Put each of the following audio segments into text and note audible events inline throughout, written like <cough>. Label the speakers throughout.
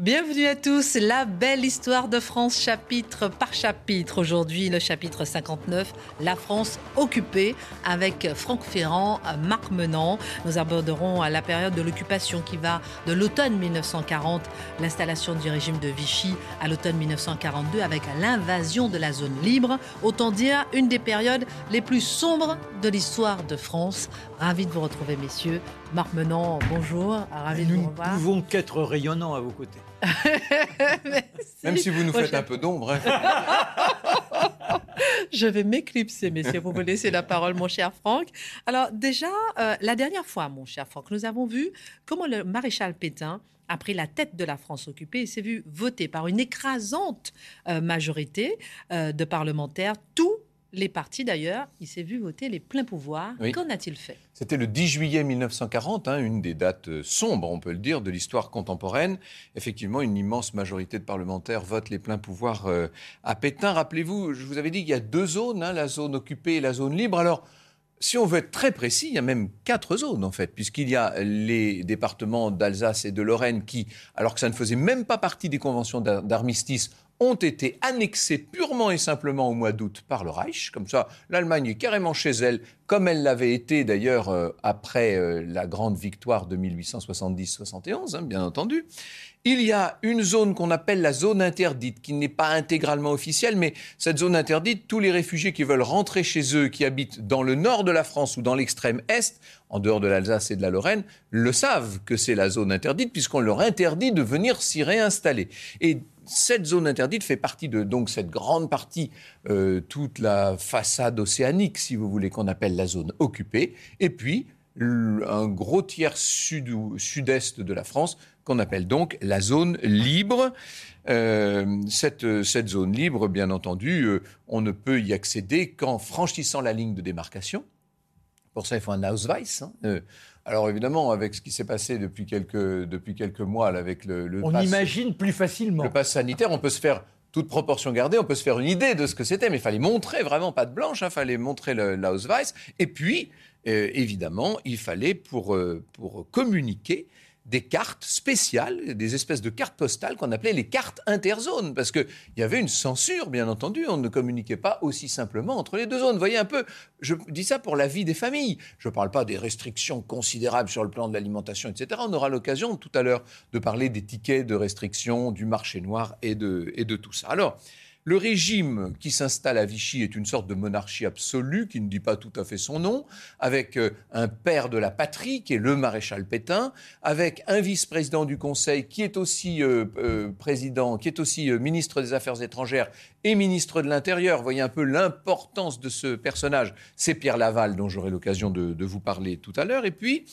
Speaker 1: Bienvenue à tous, la belle histoire de France chapitre par chapitre. Aujourd'hui, le chapitre 59, la France occupée, avec Franck Ferrand, Marc Menant. Nous aborderons la période de l'occupation qui va de l'automne 1940, l'installation du régime de Vichy à l'automne 1942, avec l'invasion de la zone libre. Autant dire une des périodes les plus sombres de l'histoire de France. Ravi de vous retrouver, messieurs. Marc Menant, bonjour. Ravi
Speaker 2: de
Speaker 1: vous revoir.
Speaker 2: Nous ne pouvons qu'être rayonnants à vos côtés. <laughs>
Speaker 3: Même si vous nous faites un peu d'ombre.
Speaker 1: Hein. <laughs> Je vais m'éclipser, messieurs. Vous me laissez la parole, mon cher Franck. Alors, déjà, euh, la dernière fois, mon cher Franck, nous avons vu comment le maréchal Pétain a pris la tête de la France occupée et s'est vu voter par une écrasante euh, majorité euh, de parlementaires tout les partis d'ailleurs, il s'est vu voter les pleins pouvoirs. Qu'en a-t-il fait?
Speaker 3: C'était le 10 juillet 1940, hein, une des dates euh, sombres, on peut le dire, de l'histoire contemporaine. Effectivement, une immense majorité de parlementaires votent les pleins pouvoirs euh, à Pétain. Rappelez-vous, je vous avais dit qu'il y a deux zones, hein, la zone occupée et la zone libre. Alors, si on veut être très précis, il y a même quatre zones en fait, puisqu'il y a les départements d'Alsace et de Lorraine qui, alors que ça ne faisait même pas partie des conventions d'armistice, ont été annexés purement et simplement au mois d'août par le Reich. Comme ça, l'Allemagne est carrément chez elle, comme elle l'avait été d'ailleurs euh, après euh, la grande victoire de 1870-71, hein, bien entendu. Il y a une zone qu'on appelle la zone interdite, qui n'est pas intégralement officielle, mais cette zone interdite, tous les réfugiés qui veulent rentrer chez eux, qui habitent dans le nord de la France ou dans l'extrême est, en dehors de l'Alsace et de la Lorraine, le savent que c'est la zone interdite, puisqu'on leur interdit de venir s'y réinstaller. Et cette zone interdite fait partie de donc cette grande partie, euh, toute la façade océanique, si vous voulez, qu'on appelle la zone occupée, et puis un gros tiers sud sud-est de la France qu'on appelle donc la zone libre. Euh, cette, cette, zone libre, bien entendu, euh, on ne peut y accéder qu'en franchissant la ligne de démarcation. Pour ça, il faut un Ausweis. Hein. Alors évidemment, avec ce qui s'est passé depuis quelques, depuis quelques mois, avec le, le
Speaker 2: on imagine plus facilement.
Speaker 3: Le pass sanitaire, on peut se faire toute proportion gardée, on peut se faire une idée de ce que c'était, mais il fallait montrer vraiment pas de blanche, il hein, fallait montrer l'Ausweis. Et puis, euh, évidemment, il fallait pour, euh, pour communiquer des cartes spéciales, des espèces de cartes postales qu'on appelait les cartes interzones, parce qu'il y avait une censure, bien entendu, on ne communiquait pas aussi simplement entre les deux zones. Vous voyez un peu, je dis ça pour la vie des familles. Je ne parle pas des restrictions considérables sur le plan de l'alimentation, etc. On aura l'occasion tout à l'heure de parler des tickets de restriction, du marché noir et de, et de tout ça. Alors, le régime qui s'installe à Vichy est une sorte de monarchie absolue qui ne dit pas tout à fait son nom, avec euh, un père de la patrie qui est le maréchal Pétain, avec un vice-président du Conseil qui est aussi euh, euh, président, qui est aussi ministre des Affaires étrangères et ministre de l'Intérieur. Voyez un peu l'importance de ce personnage. C'est Pierre Laval dont j'aurai l'occasion de, de vous parler tout à l'heure. Et puis,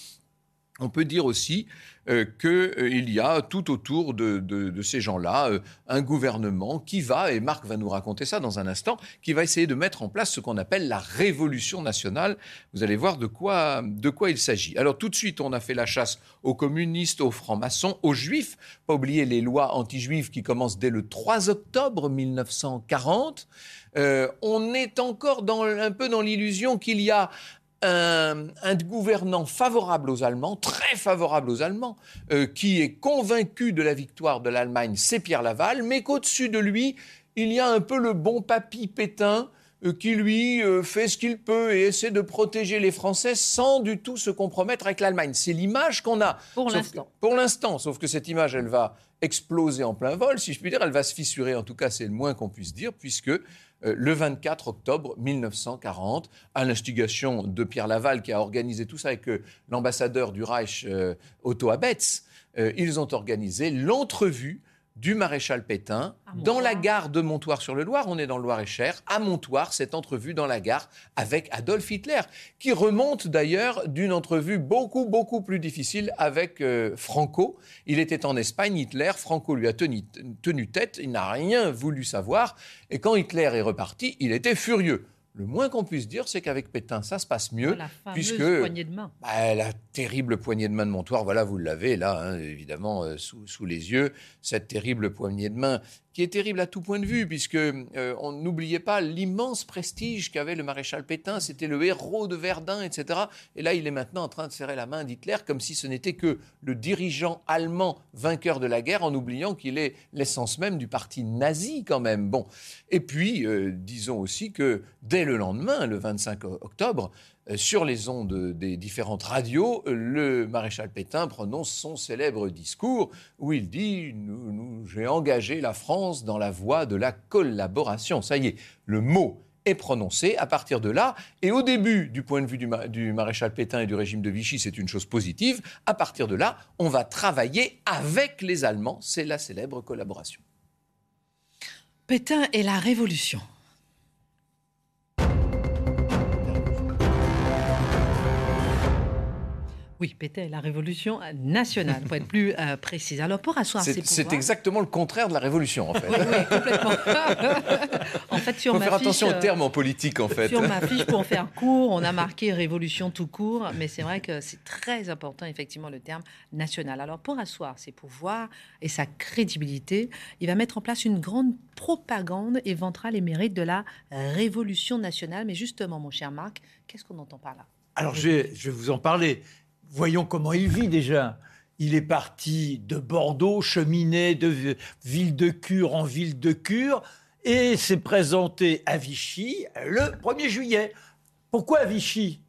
Speaker 3: on peut dire aussi euh, qu'il euh, y a tout autour de, ces gens-là euh, un gouvernement qui va, et Marc va nous raconter ça dans un instant, qui va essayer de mettre en place ce qu'on appelle la révolution nationale. Vous allez voir de quoi, il s'agit. Alors tout de suite, on a fait la chasse aux communistes, aux francs-maçons, aux juifs. Pas oublier les lois anti-juives qui commencent dès le 3 octobre 1940. on est encore un peu dans l'illusion qu'il y a un, gouvernant favorable aux Allemands, très favorable aux Allemands, euh, qui est convaincu de la victoire de l'Allemagne, c'est Pierre Laval, mais qu'au-dessus de lui, il y a un peu le bon papy Pétain, euh, qui lui euh, fait ce qu'il peut et essaie de protéger les Français sans du tout se compromettre avec l'Allemagne. C'est l'image qu'on a.
Speaker 1: Pour l'instant.
Speaker 3: Pour l'instant, sauf que cette image, elle va exploser en plein vol, si je puis dire, elle va se fissurer, en tout cas c'est le moins qu'on puisse dire, puisque euh, le 24 octobre 1940, à l'instigation de Pierre Laval, qui a organisé tout ça avec euh, l'ambassadeur du Reich, euh, Otto Abetz, ils ont organisé l'entrevue du maréchal Pétain dans la gare de Montoire-sur-le-Loir. On est dans le Loir-et-Cher. À Montoire, cette entrevue dans la gare avec Adolf Hitler, qui remonte d'ailleurs d'une entrevue beaucoup, beaucoup plus difficile avec euh, Franco. Il était en Espagne, Hitler. Franco lui a tenu, tenu tête. Il n'a rien voulu savoir. Et quand Hitler est reparti, il était furieux le moins qu'on puisse dire, c'est qu'avec Pétain, ça se passe mieux.
Speaker 1: la fameuse
Speaker 3: puisque
Speaker 1: poignée de main.
Speaker 3: bah, la terrible poignée de main de Montoire, voilà, vous l'avez là, hein, évidemment, euh, sous, sous les yeux, cette terrible poignée de main, qui est terrible à tout point de vue, puisque euh, on n'oubliait pas l'immense prestige qu'avait le maréchal Pétain, c'était le héros de Verdun, etc. Et là, il est maintenant en train de serrer la main d'Hitler comme si ce n'était que le dirigeant allemand vainqueur de la guerre, en oubliant qu'il est l'essence même du parti nazi quand même. Bon, et puis, euh, disons aussi que dès le lendemain, le 25 octobre, euh, sur les ondes des différentes radios, le maréchal Pétain prononce son célèbre discours où il dit nous, nous, J'ai engagé la France dans la voie de la collaboration. Ça y est, le mot est prononcé à partir de là. Et au début, du point de vue du, du maréchal Pétain et du régime de Vichy, c'est une chose positive. À partir de là, on va travailler avec les Allemands. C'est la célèbre collaboration.
Speaker 1: Pétain et la Révolution. Oui, Pétain la Révolution nationale, pour être plus euh, précise. Alors, pour asseoir ses
Speaker 3: C'est c'est
Speaker 1: pouvoirs...
Speaker 3: exactement le contraire de la Révolution, en fait.
Speaker 1: Oui, oui, complètement. <laughs> en fait, sur
Speaker 3: Il faut
Speaker 1: ma
Speaker 3: faire
Speaker 1: fiche,
Speaker 3: attention aux
Speaker 1: euh,
Speaker 3: termes en politique, en fait.
Speaker 1: Sur ma fiche, pour en faire <laughs> court, on a marqué révolution tout court, mais c'est vrai que c'est très important, effectivement, le terme national. Alors, pour asseoir ses pouvoirs et sa crédibilité, il va mettre en place une grande propagande et vantera les mérites de la révolution nationale. Mais justement, mon cher Marc, qu'est-ce qu'on entend par là?
Speaker 2: Alors, je vais, je vais vous en parler. Voyons comment il vit déjà. Il est parti de Bordeaux, cheminé de vi- ville de cure en ville de cure, et s'est présenté à Vichy le 1er juillet. Pourquoi à Vichy?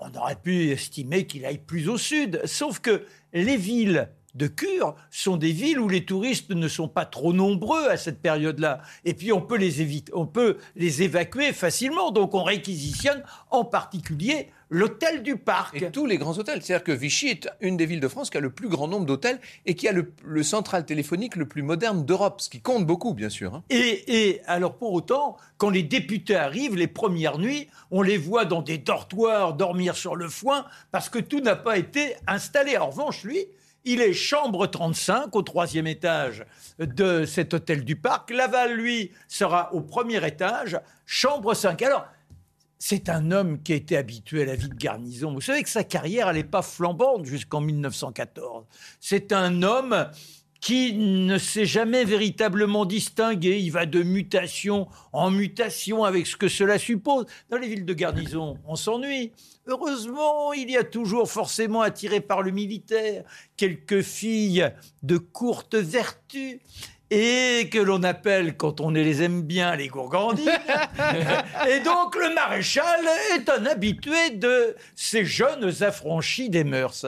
Speaker 2: On aurait pu estimer qu'il aille plus au sud, sauf que les villes de cure sont des villes où les touristes ne sont pas trop nombreux à cette période-là. Et puis on peut les éviter, on peut les évacuer facilement. Donc on réquisitionne en particulier l'hôtel du parc.
Speaker 3: Et tous les grands hôtels. C'est-à-dire que Vichy est une des villes de France qui a le plus grand nombre d'hôtels et qui a le, le central téléphonique le plus moderne d'Europe, ce qui compte beaucoup, bien sûr. hein.
Speaker 2: Et, et alors pour autant, quand les députés arrivent les premières nuits, on les voit dans des dortoirs dormir sur le foin parce que tout n'a pas été installé. En revanche, lui, il est chambre 35 au troisième étage de cet hôtel du parc. Laval, lui, sera au premier étage, chambre 5. Alors, c'est un homme qui a été habitué à la vie de garnison. Vous savez que sa carrière, n'est pas flambante jusqu'en 1914. C'est un homme qui ne s'est jamais véritablement distingué. Il va de mutation en mutation avec ce que cela suppose. Dans les villes de garnison, on s'ennuie. Heureusement, il y a toujours forcément attiré par le militaire quelques filles de courte vertu et que l'on appelle, quand on les aime bien, les gourgandines. <laughs> et donc le maréchal est un habitué de ces jeunes affranchis des mœurs.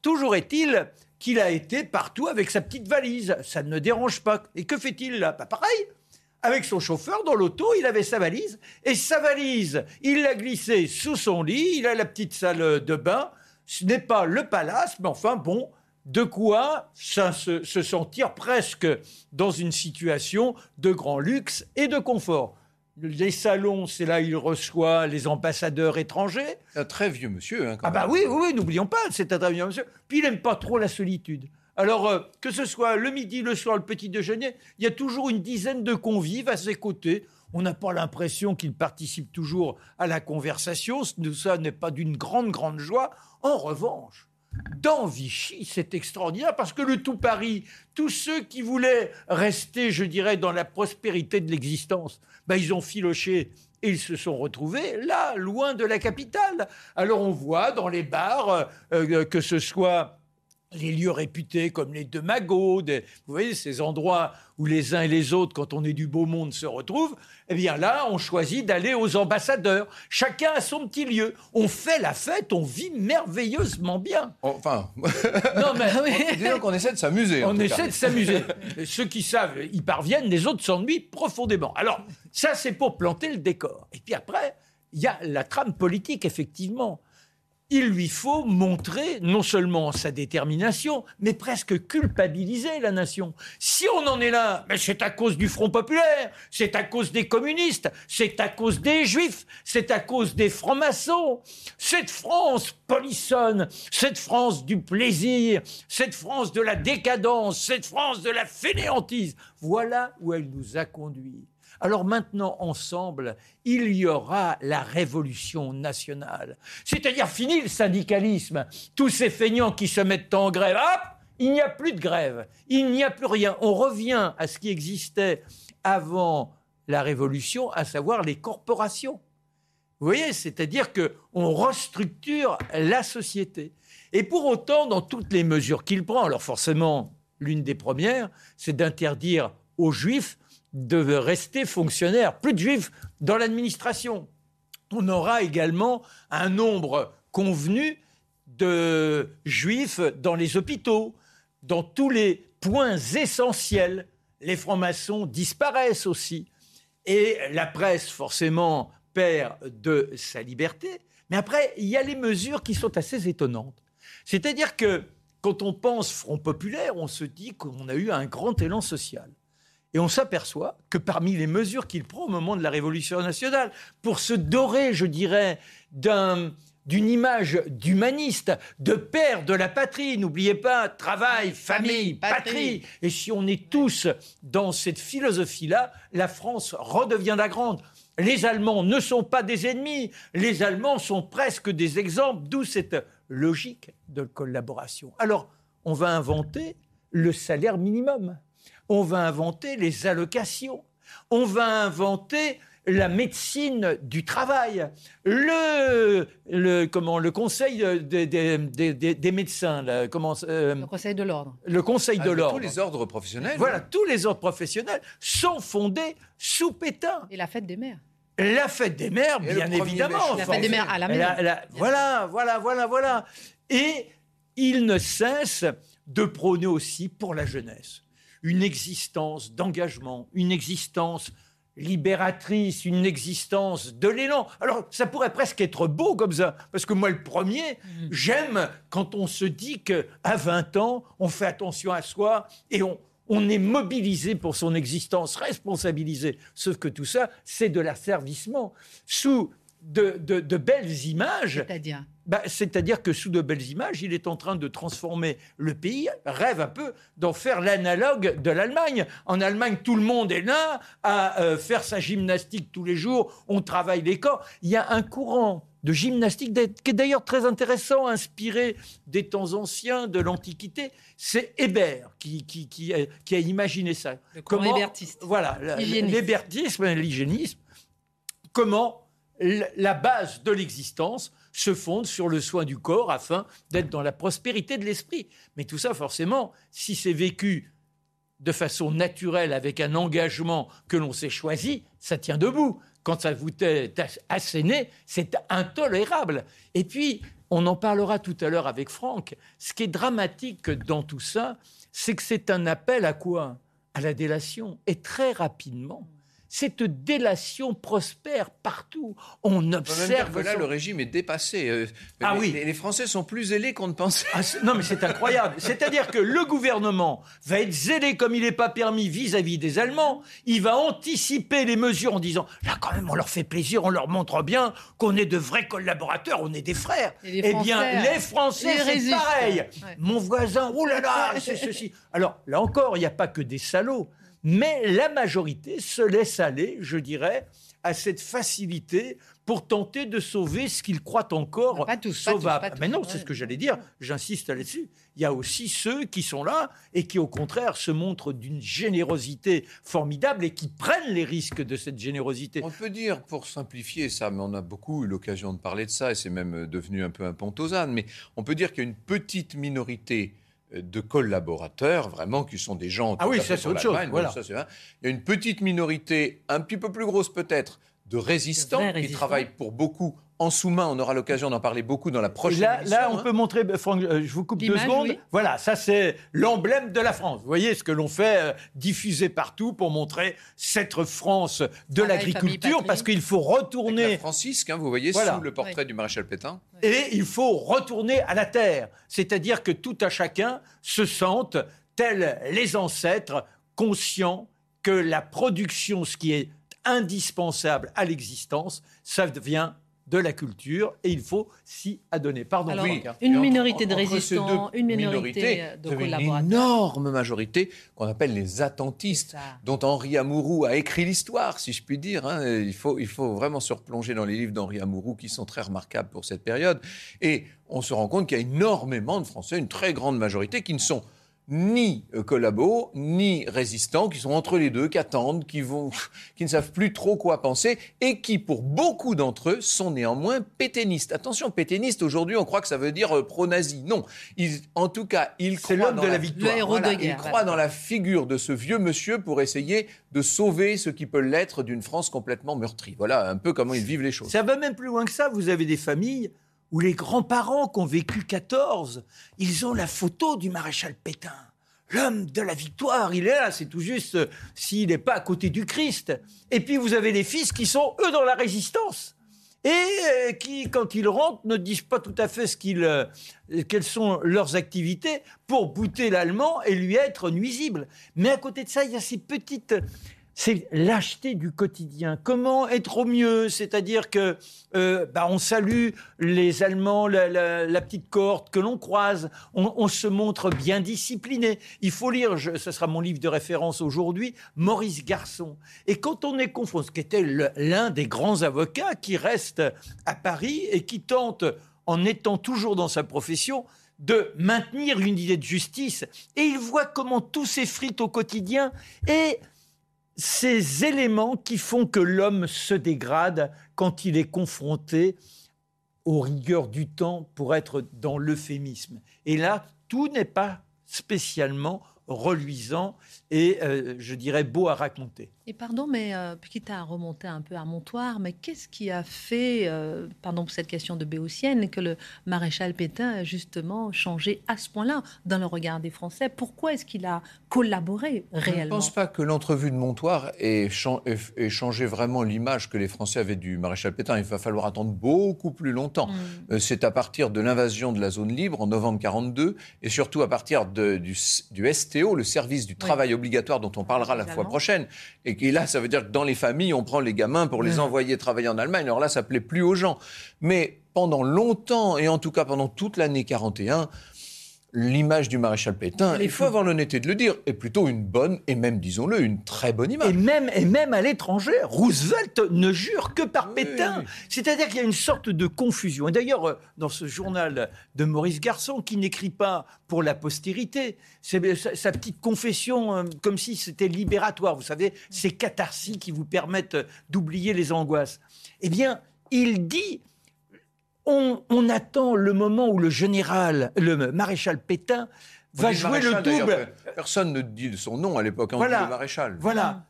Speaker 2: Toujours est-il qu'il a été partout avec sa petite valise. Ça ne dérange pas. Et que fait-il là? Pas pareil. Avec son chauffeur dans l'auto, il avait sa valise. Et sa valise, il l'a glissée sous son lit. Il a la petite salle de bain. Ce n'est pas le palace, mais enfin bon, de quoi se sentir presque dans une situation de grand luxe et de confort. Les salons, c'est là il reçoit les ambassadeurs étrangers.
Speaker 3: Un très vieux monsieur. hein, quand
Speaker 2: Ah bah
Speaker 3: même.
Speaker 2: oui, oui, oui, n'oublions pas, c'est un très bien monsieur. Puis il n'aime pas trop la solitude. Alors, euh, que ce soit le midi, le soir, le petit déjeuner, il y a toujours une dizaine de convives à ses côtés. On n'a pas l'impression qu'il participe toujours à la conversation. Ça n'est pas d'une grande, grande joie. En revanche, dans Vichy, c'est extraordinaire parce que le tout Paris, tous ceux qui voulaient rester, je dirais, dans la prospérité de l'existence, ben, ils ont filoché et ils se sont retrouvés là, loin de la capitale. Alors on voit dans les bars, euh, euh, que ce soit les lieux réputés comme les deux magots, des- vous voyez, ces endroits où les uns et les autres, quand on est du beau monde, se retrouvent, eh bien là, on choisit d'aller aux ambassadeurs. Chacun a son petit lieu. On fait la fête, on vit merveilleusement bien.
Speaker 3: Enfin,
Speaker 2: Non, mais <laughs>
Speaker 3: disons qu'on essaie de s'amuser.
Speaker 2: on essaie de s'amuser. Ceux qui savent, y parviennent, les autres s'ennuient profondément. Alors, ça, c'est pour planter le décor. Et puis après, il y a la trame politique, effectivement. Il lui faut montrer non seulement sa détermination, mais presque culpabiliser la nation. Si on en est là, mais c'est à cause du Front populaire, c'est à cause des communistes, c'est à cause des juifs, c'est à cause des francs-maçons. Cette France polissonne, cette France du plaisir, cette France de la décadence, cette France de la fainéantise, voilà où elle nous a conduits. Alors maintenant, ensemble, il y aura la révolution nationale. C'est-à-dire fini le syndicalisme. Tous ces feignants qui se mettent en grève, hop, il n'y a plus de grève. Il n'y a plus rien. On revient à ce qui existait avant la révolution, à savoir les corporations. Vous voyez, c'est-à-dire que on restructure la société. Et pour autant, dans toutes les mesures qu'il prend, alors forcément, l'une des premières, c'est d'interdire aux juifs de rester fonctionnaires. Plus de juifs dans l'administration. On aura également un nombre convenu de juifs dans les hôpitaux, dans tous les points essentiels. Les francs-maçons disparaissent aussi. Et la presse, forcément, perd de sa liberté. Mais après, il y a les mesures qui sont assez étonnantes. C'est-à-dire que quand on pense Front populaire, on se dit qu'on a eu un grand élan social. Et on s'aperçoit que parmi les mesures qu'il prend au moment de la Révolution nationale, pour se dorer, je dirais, d'une image d'humaniste, de père de la patrie. N'oubliez pas, travail, famille, patrie. Et si on est tous dans cette philosophie-là, la France redevient la grande. Les Allemands ne sont pas des ennemis, les Allemands sont presque des exemples, d'où cette logique de collaboration. Alors, on va inventer le salaire minimum, on va inventer les allocations, on va inventer la médecine du travail, le, le, comment, le conseil des, des, médecins, comment,
Speaker 1: euh, le conseil de l'ordre.
Speaker 2: Le conseil de ah, l'ordre.
Speaker 3: Tous les ordres professionnels.
Speaker 2: Voilà, tous les ordres professionnels sont fondés sous Pétain.
Speaker 1: Et la fête des mères.
Speaker 2: La fête des mères, bien évidemment.
Speaker 1: La fête des mères à la mer.
Speaker 2: voilà, voilà, voilà, voilà. Et il ne cesse de prôner aussi pour la jeunesse une existence d'engagement, une existence libératrice, une existence de l'élan. Alors, ça pourrait presque être beau comme ça, parce que moi, le premier, mm. j'aime quand on se dit qu'à 20 ans, on fait attention à soi et on, on est mobilisé pour son existence, responsabilisé. Sauf que tout ça, c'est de l'asservissement. Sous de, belles images.
Speaker 1: C'est-à-dire
Speaker 2: bah, C'est-à-dire que sous de belles images, il est en train de transformer le pays, rêve un peu d'en faire l'analogue de l'Allemagne. En Allemagne, tout le monde est là à euh, faire sa gymnastique tous les jours, on travaille les corps. Il y a un courant de gymnastique qui est d'ailleurs très intéressant, inspiré des temps anciens, de l'Antiquité. C'est Hébert qui, qui, a, imaginé ça.
Speaker 1: Le Comment,
Speaker 2: Voilà, l'hébertisme, l'hygiénisme. Comment la base de l'existence se fonde sur le soin du corps afin d'être dans la prospérité de l'esprit. Mais tout ça, forcément, si c'est vécu de façon naturelle avec un engagement que l'on s'est choisi, ça tient debout. Quand ça vous est asséné, c'est intolérable. Et puis, on en parlera tout à l'heure avec Franck. Ce qui est dramatique dans tout ça, c'est que c'est un appel à quoi? À la délation. Et très rapidement, cette délation prospère partout. On observe.
Speaker 3: que là, le régime est dépassé. Euh,
Speaker 2: ah
Speaker 3: les,
Speaker 2: oui.
Speaker 3: Les, Français sont plus zélés qu'on ne pensait.
Speaker 2: Ah, non, mais c'est incroyable. C'est-à-dire que le gouvernement va être zélé comme il n'est pas permis vis-à-vis des Allemands. Il va anticiper les mesures en disant là, quand même, on leur fait plaisir, on leur montre bien qu'on est de vrais collaborateurs, on est des frères.
Speaker 1: eh
Speaker 2: bien, les Français, c'est pareil. Mon voisin, oh là là, <laughs> c'est ceci. Alors, là encore, il n'y a pas que des salauds. Mais la majorité se laisse aller, je dirais, à cette facilité pour tenter de sauver ce qu'ils croient encore sauvable. Mais non, c'est ce que j'allais dire, j'insiste là-dessus. Il y a aussi ceux qui sont là et qui, au contraire, se montrent d'une générosité formidable et qui prennent les risques de cette générosité.
Speaker 3: On peut dire, pour simplifier ça, mais on a beaucoup eu l'occasion de parler de ça et c'est même devenu un peu un pont aux ânes, mais on peut dire qu'il y a une petite minorité de collaborateurs, vraiment, qui sont des gens...
Speaker 2: Ah oui, ça c'est autre chose.
Speaker 3: Il y a une petite minorité, un petit peu plus grosse peut-être, de résistants qui travaillent pour beaucoup en sous-main. On aura l'occasion d'en parler beaucoup dans la prochaine
Speaker 2: là,
Speaker 3: émission.
Speaker 2: Là, on hein. peut montrer, Franck, euh, je vous coupe deux secondes. Voilà, ça c'est l'emblème de la France. Vous voyez ce que l'on fait euh, diffuser partout pour montrer cette France de l'agriculture, parce qu'il faut retourner. Avec
Speaker 3: la Francisque, hein, vous voyez, sous le portrait du maréchal Pétain.
Speaker 2: Et il faut retourner à la terre, c'est-à-dire que tout à chacun se sente, tels les ancêtres, conscients que la production, ce qui est indispensable à l'existence, ça devient de la culture et il faut s'y adonner. Pardon.
Speaker 1: Alors,
Speaker 2: Franck, hein.
Speaker 1: une minorité de résistants, une minorité de
Speaker 3: avez Une
Speaker 1: collaborateurs.
Speaker 3: énorme majorité qu'on appelle les attentistes, dont Henri Amouroux a écrit l'histoire, si je puis dire. hein. Il, faut, il faut vraiment se replonger dans les livres d'Henri Amouroux qui sont très remarquables pour cette période. Et on se rend compte qu'il y a énormément de Français, une très grande majorité, qui ne sont ni euh, collabos, ni résistants, qui sont entre les deux, qui attendent, qui, vont, <laughs> qui ne savent plus trop quoi penser, et qui, pour beaucoup d'entre eux, sont néanmoins pétainistes. Attention, pétainistes, aujourd'hui, on croit que ça veut dire euh, pro-nazi. Non. Ils- en tout cas, ils croient dans
Speaker 2: de la
Speaker 3: la
Speaker 2: victoire.
Speaker 1: Le héros
Speaker 3: voilà,
Speaker 1: de guerre.
Speaker 3: il croit dans la figure de ce vieux monsieur pour essayer de sauver ce qui peut l'être d'une France complètement meurtrie. Voilà un peu comment ils vivent les choses.
Speaker 2: Ça va même plus loin que ça. Vous avez des familles où les grands-parents qui ont vécu 14, ils ont la photo du maréchal Pétain. L'homme de la victoire, il est là, c'est tout juste euh, s'il n'est pas à côté du Christ. Et puis vous avez les fils qui sont, eux, dans la résistance. Et euh, qui, quand ils rentrent, ne disent pas tout à fait ce qu'ils, euh, quelles sont leurs activités pour bouter l'allemand et lui être nuisible. Mais à côté de ça, il y a ces petites c'est lâcheté du quotidien. Comment être au mieux? C'est-à-dire que euh, bah, on salue les Allemands, la, petite cohorte que l'on croise. On, se montre bien discipliné. Il faut lire, ce sera mon livre de référence aujourd'hui, Maurice Garçon. Et quand on est confronté, ce qui était l'un des grands avocats qui reste à Paris et qui tente, en étant toujours dans sa profession, de maintenir une idée de justice. Et il voit comment tout s'effrite au quotidien. Et ces éléments qui font que l'homme se dégrade quand il est confronté aux rigueurs du temps pour être dans l'euphémisme. Et là, tout n'est pas spécialement reluisant et, euh, je dirais, beau à raconter.
Speaker 1: Et pardon, mais euh, quitte à remonter un peu à Montoire, mais qu'est-ce qui a fait, euh, pardon pour cette question de Béotienne, que le maréchal Pétain a justement changé à ce point-là dans le regard des Français? Pourquoi est-ce qu'il a collaboré
Speaker 3: Je ne
Speaker 1: réellement
Speaker 3: pense pas que l'entrevue de Montoire ait, chan- ait- ait changé vraiment l'image que les Français avaient du maréchal Pétain. Il va falloir attendre beaucoup plus longtemps.
Speaker 1: Hmm.
Speaker 3: Euh, C'est à partir de l'invasion de la zone libre en novembre 42 et surtout à partir de- du, STO, le service du travail obligatoire dont on parlera la fois prochaine. Et qui là, ça veut dire que dans les familles, on prend les gamins pour les
Speaker 2: Ouais.
Speaker 3: envoyer travailler en Allemagne. Alors là, ça plaît plus aux gens. Mais pendant longtemps, et en tout cas pendant toute l'année 41, l'image du maréchal Pétain, il faut avoir l'honnêteté de le dire, est plutôt une bonne, et même, disons-le, une très bonne image.
Speaker 2: Et même, et même à l'étranger, Roosevelt ne jure que par
Speaker 3: Oui,
Speaker 2: Pétain.
Speaker 3: oui.
Speaker 2: C'est-à-dire qu'il y a une sorte de confusion. Et d'ailleurs, euh, dans ce journal de Maurice Garçon, qui n'écrit pas pour la postérité, c'est sa, sa petite confession, euh, comme si c'était libératoire. Vous savez, ces catharsis qui vous permettent euh, d'oublier les angoisses. Eh bien, il dit on, on attend le moment où le général, le maréchal Pétain, va jouer le double.
Speaker 3: Personne ne dit son nom à l'époque, on
Speaker 2: Voilà.
Speaker 3: maréchal.
Speaker 2: Voilà.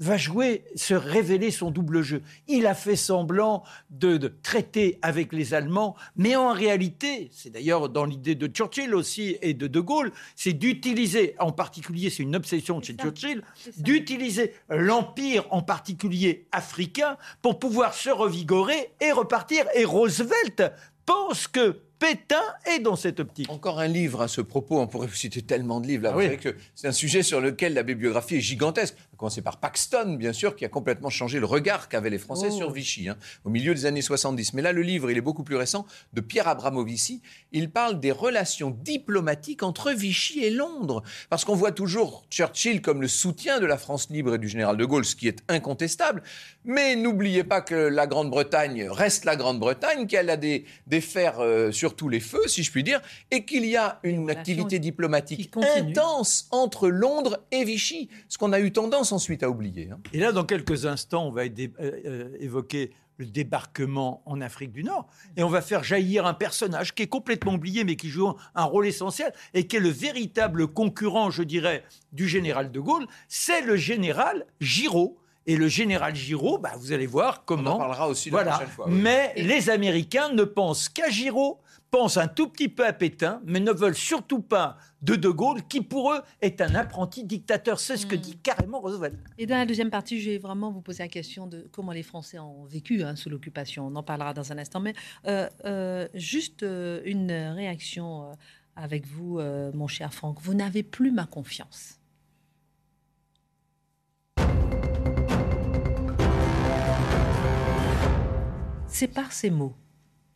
Speaker 2: Va jouer, se révéler son double jeu. Il a fait semblant de, de traiter avec les Allemands, mais en réalité, c'est d'ailleurs dans l'idée de Churchill aussi et de De Gaulle, c'est d'utiliser, en particulier, c'est une obsession de chez
Speaker 1: ça.
Speaker 2: Churchill, d'utiliser l'empire, en particulier africain, pour pouvoir se revigorer et repartir. Et Roosevelt pense que Pétain est dans cette optique.
Speaker 3: Encore un livre à ce propos, on pourrait vous citer tellement de livres. Là.
Speaker 2: Ah oui.
Speaker 3: que c'est un sujet sur lequel la bibliographie est gigantesque. Commencé par Paxton, bien sûr, qui a complètement changé le regard qu'avaient les Français
Speaker 2: Oh.
Speaker 3: sur Vichy, hein, au milieu des années 70. Mais là, le livre, il est beaucoup plus récent, de Pierre Abramovici. Il parle des relations diplomatiques entre Vichy et Londres. Parce qu'on voit toujours Churchill comme le soutien de la France libre et du général de Gaulle, ce qui est incontestable. Mais n'oubliez pas que la Grande-Bretagne reste la Grande-Bretagne, qu'elle a des, des fers euh, sur tous les feux, si je puis dire, et qu'il y a une activité diplomatique intense entre Londres et Vichy, ce qu'on a eu tendance ensuite à oublier. hein.
Speaker 2: Et là, dans quelques instants, on va euh, euh, évoquer le débarquement en Afrique du Nord. Et on va faire jaillir un personnage qui est complètement oublié, mais qui joue un rôle essentiel et qui est le véritable concurrent, je dirais, du général de Gaulle. C'est le général Giraud. Et le général Giraud, bah, vous allez voir
Speaker 3: On
Speaker 2: comment.
Speaker 3: en parlera aussi la
Speaker 2: Voilà.
Speaker 3: prochaine fois. oui.
Speaker 2: Mais les Américains ne pensent qu'à Giraud, pensent un tout petit peu à Pétain, mais ne veulent surtout pas de De Gaulle, qui pour eux est un apprenti dictateur. C'est ce que
Speaker 1: Mm.
Speaker 2: dit carrément Roosevelt.
Speaker 1: Et dans la deuxième partie, je vais vraiment vous poser la question de comment les Français ont vécu hein, sous l'occupation. On en parlera dans un instant. Mais euh, euh, juste euh, une réaction avec vous, mon cher Franck. Vous n'avez plus ma confiance. C'est par ces mots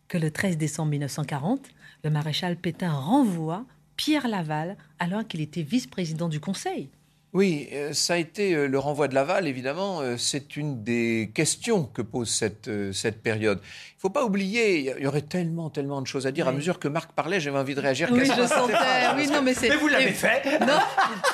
Speaker 1: que le 13 décembre 1940, le maréchal Pétain renvoie Pierre Laval alors qu'il était vice-président du Conseil.
Speaker 3: Oui, euh, ça a été euh, le renvoi de Laval, évidemment. Euh, c'est une des questions que pose cette, cette période. Il ne faut pas oublier, il y aurait tellement, tellement de choses à dire. À mesure que Marc parlait, j'avais envie de réagir.
Speaker 1: Oui, je sentais. Oui, non, mais,
Speaker 2: mais vous l'avez fait.
Speaker 1: Non,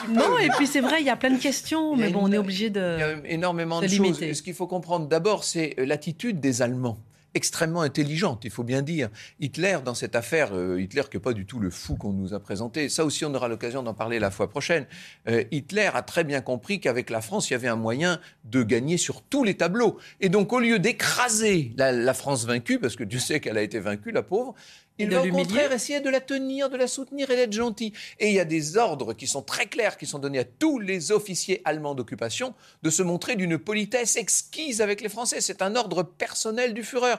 Speaker 1: non, et puis c'est vrai, il y a plein de questions, mais bon, on est obligé de.
Speaker 3: Il y a énormément de, de choses. Ce qu'il faut comprendre d'abord, c'est l'attitude des Allemands extrêmement intelligente, il faut bien dire. Hitler, dans cette affaire, euh, Hitler qui n'est pas du tout le fou qu'on nous a présenté, ça aussi on aura l'occasion d'en parler la fois prochaine, euh, Hitler a très bien compris qu'avec la France, il y avait un moyen de gagner sur tous les tableaux. Et donc au lieu d'écraser la, la, France vaincue, parce que Dieu sait qu'elle a été vaincue, la pauvre, il va au contraire essayer de la tenir, de la soutenir et d'être gentil. Et il y a des ordres qui sont très clairs, qui sont donnés à tous les officiers allemands d'occupation de se montrer d'une politesse exquise avec les Français. C'est un ordre personnel du Führer.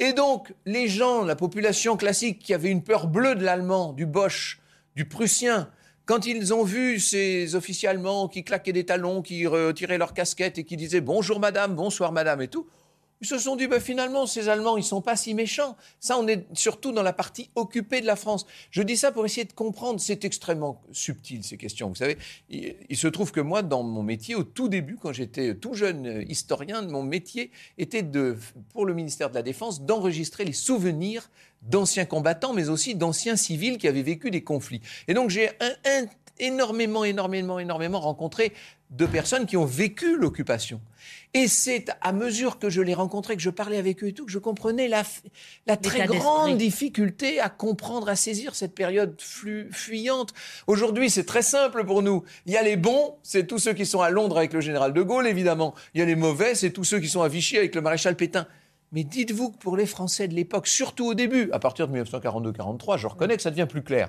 Speaker 3: Et donc, les gens, la population classique qui avait une peur bleue de l'allemand, du Bosch, du prussien, quand ils ont vu ces officiers allemands qui claquaient des talons, qui retiraient leur casquette et qui disaient bonjour madame, bonsoir madame et tout, ils se sont dit, ben, finalement, ces Allemands, ils sont pas si méchants. Ça, on est surtout dans la partie occupée de la France. Je dis ça pour essayer de comprendre. C'est extrêmement subtil, ces questions. Vous savez, il, se trouve que moi, dans mon métier, au tout début, quand j'étais tout jeune historien, mon métier était de, pour le ministère de la Défense, d'enregistrer les souvenirs d'anciens combattants, mais aussi d'anciens civils qui avaient vécu des conflits. Et donc, j'ai un, énormément, énormément, énormément rencontré de personnes qui ont vécu l'occupation. Et c'est à mesure que je les rencontrais, que je parlais avec eux et tout, que je comprenais la, la très grande difficulté à comprendre, à saisir cette période fuyante. Aujourd'hui, c'est très simple pour nous. Il y a les bons, c'est tous ceux qui sont à Londres avec le général de Gaulle, évidemment. Il y a les mauvais, c'est tous ceux qui sont à Vichy avec le maréchal Pétain. Mais dites-vous que pour les Français de l'époque, surtout au début, à partir de 1942-43, je reconnais que ça devient plus clair.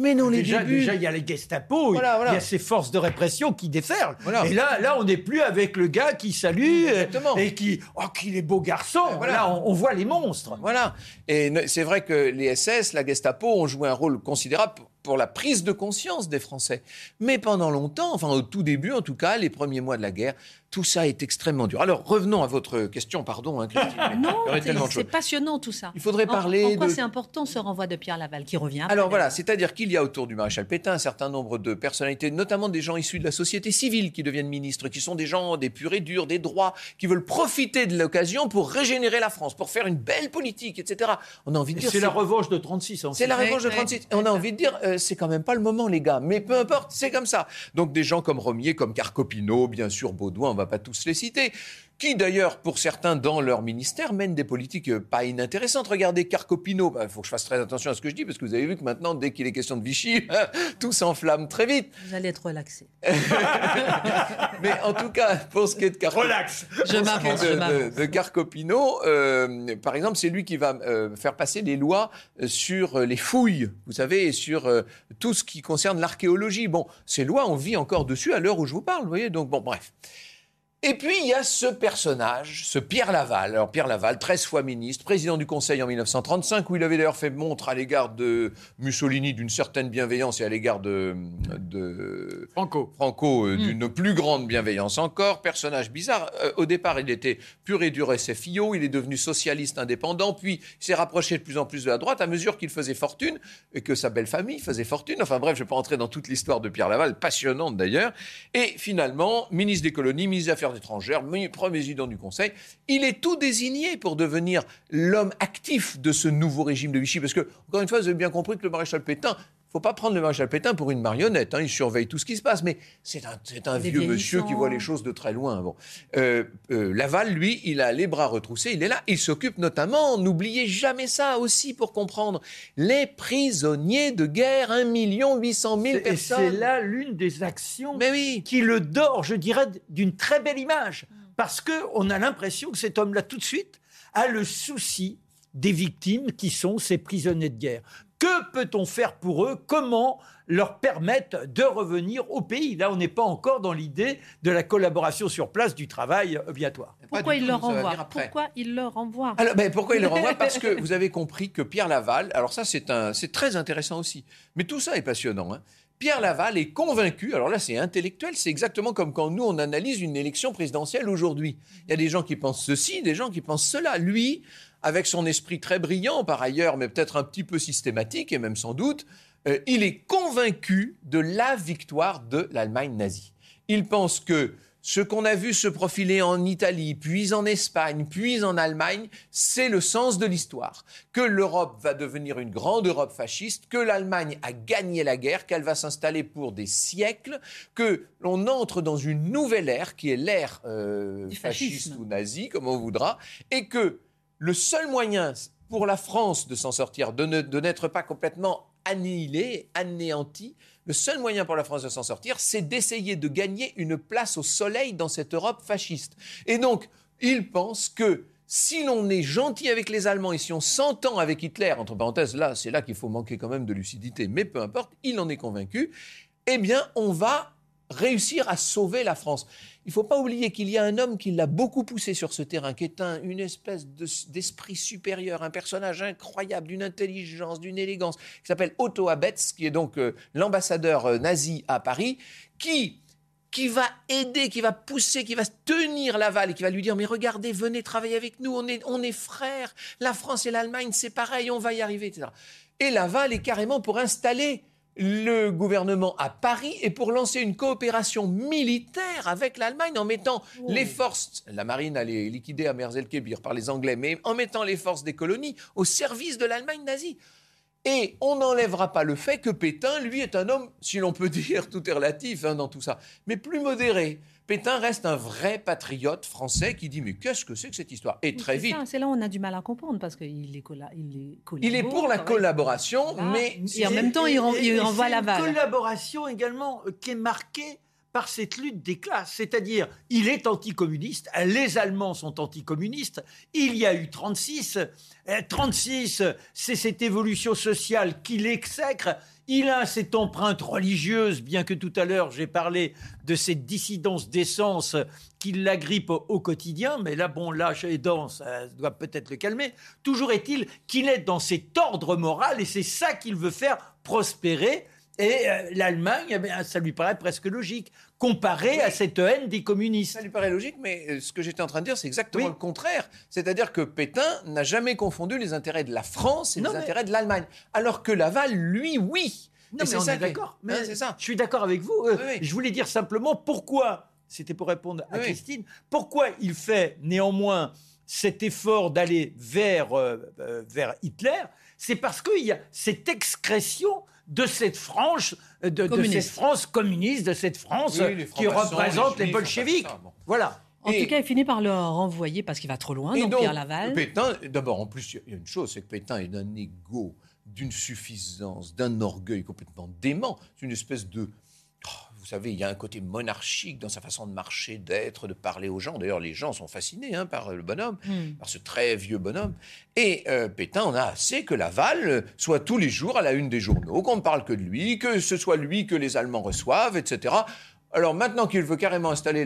Speaker 3: Mais non, les
Speaker 2: déjà,
Speaker 3: débuts...
Speaker 2: déjà, il y a les Gestapo, voilà, voilà. il y a ces forces de répression qui déferlent. Voilà. Et là, là, on n'est plus avec le gars qui salue Exactement. et qui, oh, qu'il est beau garçon. Là, on, on, voit les monstres.
Speaker 3: Voilà. Et c'est vrai que les SS, la Gestapo, ont joué un rôle considérable pour la prise de conscience des Français. Mais pendant longtemps, enfin au tout début en tout cas, les premiers mois de la guerre, tout ça est extrêmement dur. Alors revenons à votre question, pardon. Hein, <laughs>
Speaker 1: non, c'est passionnant tout ça.
Speaker 3: Il faudrait parler.
Speaker 1: En, en quoi
Speaker 3: de...
Speaker 1: c'est important ce renvoi de Pierre Laval qui revient
Speaker 3: Alors voilà, c'est-à-dire qu'il y a autour du maréchal Pétain un certain nombre de personnalités, notamment des gens issus de la société civile qui deviennent ministres, qui sont des gens des purs et durs, des droits, qui veulent profiter de l'occasion pour régénérer la France, pour faire une belle politique, etc. On a envie de dire.
Speaker 2: C'est la revanche de 36.
Speaker 3: C'est la revanche de 36. On a envie de dire, euh, c'est quand même pas le moment, les gars. Mais peu importe, c'est comme ça. Donc des gens comme Romier, comme Carcopino, bien sûr Baudouin, va pas tous les citer qui d'ailleurs, pour certains dans leur ministère, mènent des politiques pas inintéressantes. Regardez Carcopino, il bah, faut que je fasse très attention à ce que je dis, parce que vous avez vu que maintenant, dès qu'il est question de Vichy, <laughs> tout s'enflamme très vite.
Speaker 1: Vous allez être relaxé. <laughs>
Speaker 3: Mais en tout cas, pour ce qui est de Carcopino,
Speaker 2: Relax.
Speaker 1: Je
Speaker 3: de, de, de, Carcopino, euh, par exemple, c'est lui qui va euh, faire passer les lois sur les fouilles, vous savez, et sur euh, tout ce qui concerne l'archéologie. Bon, ces lois, on vit encore dessus à l'heure où je vous parle, vous voyez, donc bon, bref. Et puis, il y a ce personnage, ce Pierre Laval. Alors, Pierre Laval, 13 fois ministre, président du Conseil en 1935, où il avait d'ailleurs fait montre à l'égard de Mussolini d'une certaine bienveillance et à l'égard de, de,
Speaker 2: Franco,
Speaker 3: Franco euh, d'une mm. plus grande bienveillance encore. Personnage bizarre. Euh, au départ, il était pur et dur SFIO, il est devenu socialiste indépendant, puis il s'est rapproché de plus en plus de la droite à mesure qu'il faisait fortune et que sa belle famille faisait fortune. Enfin bref, je ne vais pas entrer dans toute l'histoire de Pierre Laval, passionnante d'ailleurs. Et finalement, ministre des colonies, ministre des Affaires étrangères, président du Conseil. Il est tout désigné pour devenir l'homme actif de ce nouveau régime de Vichy. Parce que, encore une fois, vous avez bien compris que le maréchal Pétain, faut pas prendre le maréchal Pétain pour une marionnette. Hein, il surveille tout ce qui se passe, mais c'est un, un vieux monsieur qui voit les choses de très loin. Bon. Euh, euh, Laval, lui, il a les bras retroussés, il est là. Il s'occupe notamment, n'oubliez jamais ça aussi pour comprendre, les prisonniers de guerre, 1 800 000 personnes.
Speaker 2: Et c'est là l'une des actions
Speaker 3: mais oui.
Speaker 2: qui le dort, je dirais, d'une très belle image. Parce qu'on a l'impression que cet homme-là, tout de suite, a le souci des victimes qui sont ces prisonniers de guerre. Que peut-on faire pour eux? Comment leur permettre de revenir au pays? Là, on n'est pas encore dans l'idée de la collaboration sur place du travail obligatoire.
Speaker 1: Pourquoi il leur envoie? Pourquoi il leur envoie?
Speaker 3: Alors, ben, Pourquoi il leur envoie? Parce que <laughs> vous avez compris que Pierre Laval, alors ça c'est très intéressant aussi, mais tout ça est passionnant. Hein. Pierre Laval est convaincu, alors là c'est intellectuel, c'est exactement comme quand nous on analyse une élection présidentielle aujourd'hui. Il y a des gens qui pensent ceci, des gens qui pensent cela. Lui, avec son esprit très brillant par ailleurs, mais peut-être un petit peu systématique et même sans doute, euh, il est convaincu de la victoire de l'Allemagne nazie. Il pense que ce qu'on a vu se profiler en Italie, puis en Espagne, puis en Allemagne, c'est le sens de l'histoire. Que l'Europe va devenir une grande Europe fasciste, que l'Allemagne a gagné la guerre, qu'elle va s'installer pour des siècles, que l'on entre dans une nouvelle ère qui est l'ère euh, fasciste ou nazie, comme on voudra, et que le seul moyen pour la France de s'en sortir, de n'être pas complètement annihilée, anéantie, le seul moyen pour la France de s'en sortir, c'est d'essayer de gagner une place au soleil dans cette Europe fasciste. Et donc, il pense que si l'on est gentil avec les Allemands et si on s'entend avec Hitler, entre parenthèses, là, c'est là qu'il faut manquer quand même de lucidité, mais peu importe, il en est convaincu, eh bien, on va réussir à sauver la France. Il ne faut pas oublier qu'il y a un homme qui l'a beaucoup poussé sur ce terrain, qui est un, une espèce d'esprit supérieur, un personnage incroyable, d'une intelligence, d'une élégance, qui s'appelle Otto Abetz, qui est donc euh, l'ambassadeur euh, nazi à Paris, qui qui va aider, qui va pousser, qui va tenir Laval et qui va lui dire mais regardez, venez travailler avec nous, on est, on est frères, la France et l'Allemagne c'est pareil, on va y arriver, etc. Et Laval est carrément pour installer le gouvernement à Paris et pour lancer une coopération militaire avec l'Allemagne en mettant les forces, la marine allait liquider à Merzel-Kébir par les Anglais, mais en mettant les forces des colonies au service de l'Allemagne nazie. Et on n'enlèvera pas le fait que Pétain, lui, est un homme, si l'on peut <laughs> dire, tout est relatif hein, dans tout ça, mais plus modéré, Pétain reste un vrai patriote français qui dit mais qu'est-ce que c'est que cette histoire? Et très vite.
Speaker 1: C'est là où on a du mal à comprendre parce qu'il est, il
Speaker 3: il est pour la collaboration, mais
Speaker 1: et en même temps il, renvoie la
Speaker 2: balle. Collaboration également euh, qui est marquée par cette lutte des classes. C'est-à-dire, il est anticommuniste, les Allemands sont anticommunistes, il y a eu 36, 36, euh, c'est cette évolution sociale qui l'exècre, il a cette empreinte religieuse, bien que tout à l'heure j'ai parlé de cette dissidence d'essence qui l'agrippe au quotidien, mais là, bon, l'âge et dense, ça doit peut-être le calmer. Toujours est-il qu'il est dans cet ordre moral et c'est ça qu'il veut faire prospérer. Et euh, l'Allemagne, eh ça lui paraît presque logique, comparé à cette haine des communistes.
Speaker 3: Ça lui paraît logique, mais euh, ce que j'étais en train de dire, c'est exactement le contraire. C'est-à-dire que Pétain n'a jamais confondu les intérêts de la France et les intérêts de l'Allemagne. Alors que Laval, lui, oui.
Speaker 2: Non, mais on est d'accord. Mais c'est ça. Je suis d'accord avec vous. Euh, je voulais dire simplement pourquoi, c'était pour répondre à Christine, pourquoi il fait néanmoins cet effort d'aller vers, vers Hitler, c'est parce qu'il y a cette excrétion de cette France, euh, de, cette France communiste, de cette France qui représente les, bolcheviks. Voilà.
Speaker 1: En tout cas, il finit par le renvoyer parce qu'il va trop loin, donc, Pierre Laval.
Speaker 3: Pétain, d'abord, en plus, il y a une chose, c'est que Pétain est d'un égo, d'une suffisance, d'un orgueil complètement dément. C'est une espèce de vous savez, il y a un côté monarchique dans sa façon de marcher, d'être, de parler aux gens. D'ailleurs, les gens sont fascinés hein, par le bonhomme, hmm. par ce très vieux bonhomme. Et euh, Pétain en a assez que Laval soit tous les jours à la une des journaux, qu'on ne parle que de lui, que ce soit lui que les Allemands reçoivent, etc. Alors maintenant qu'il veut carrément installer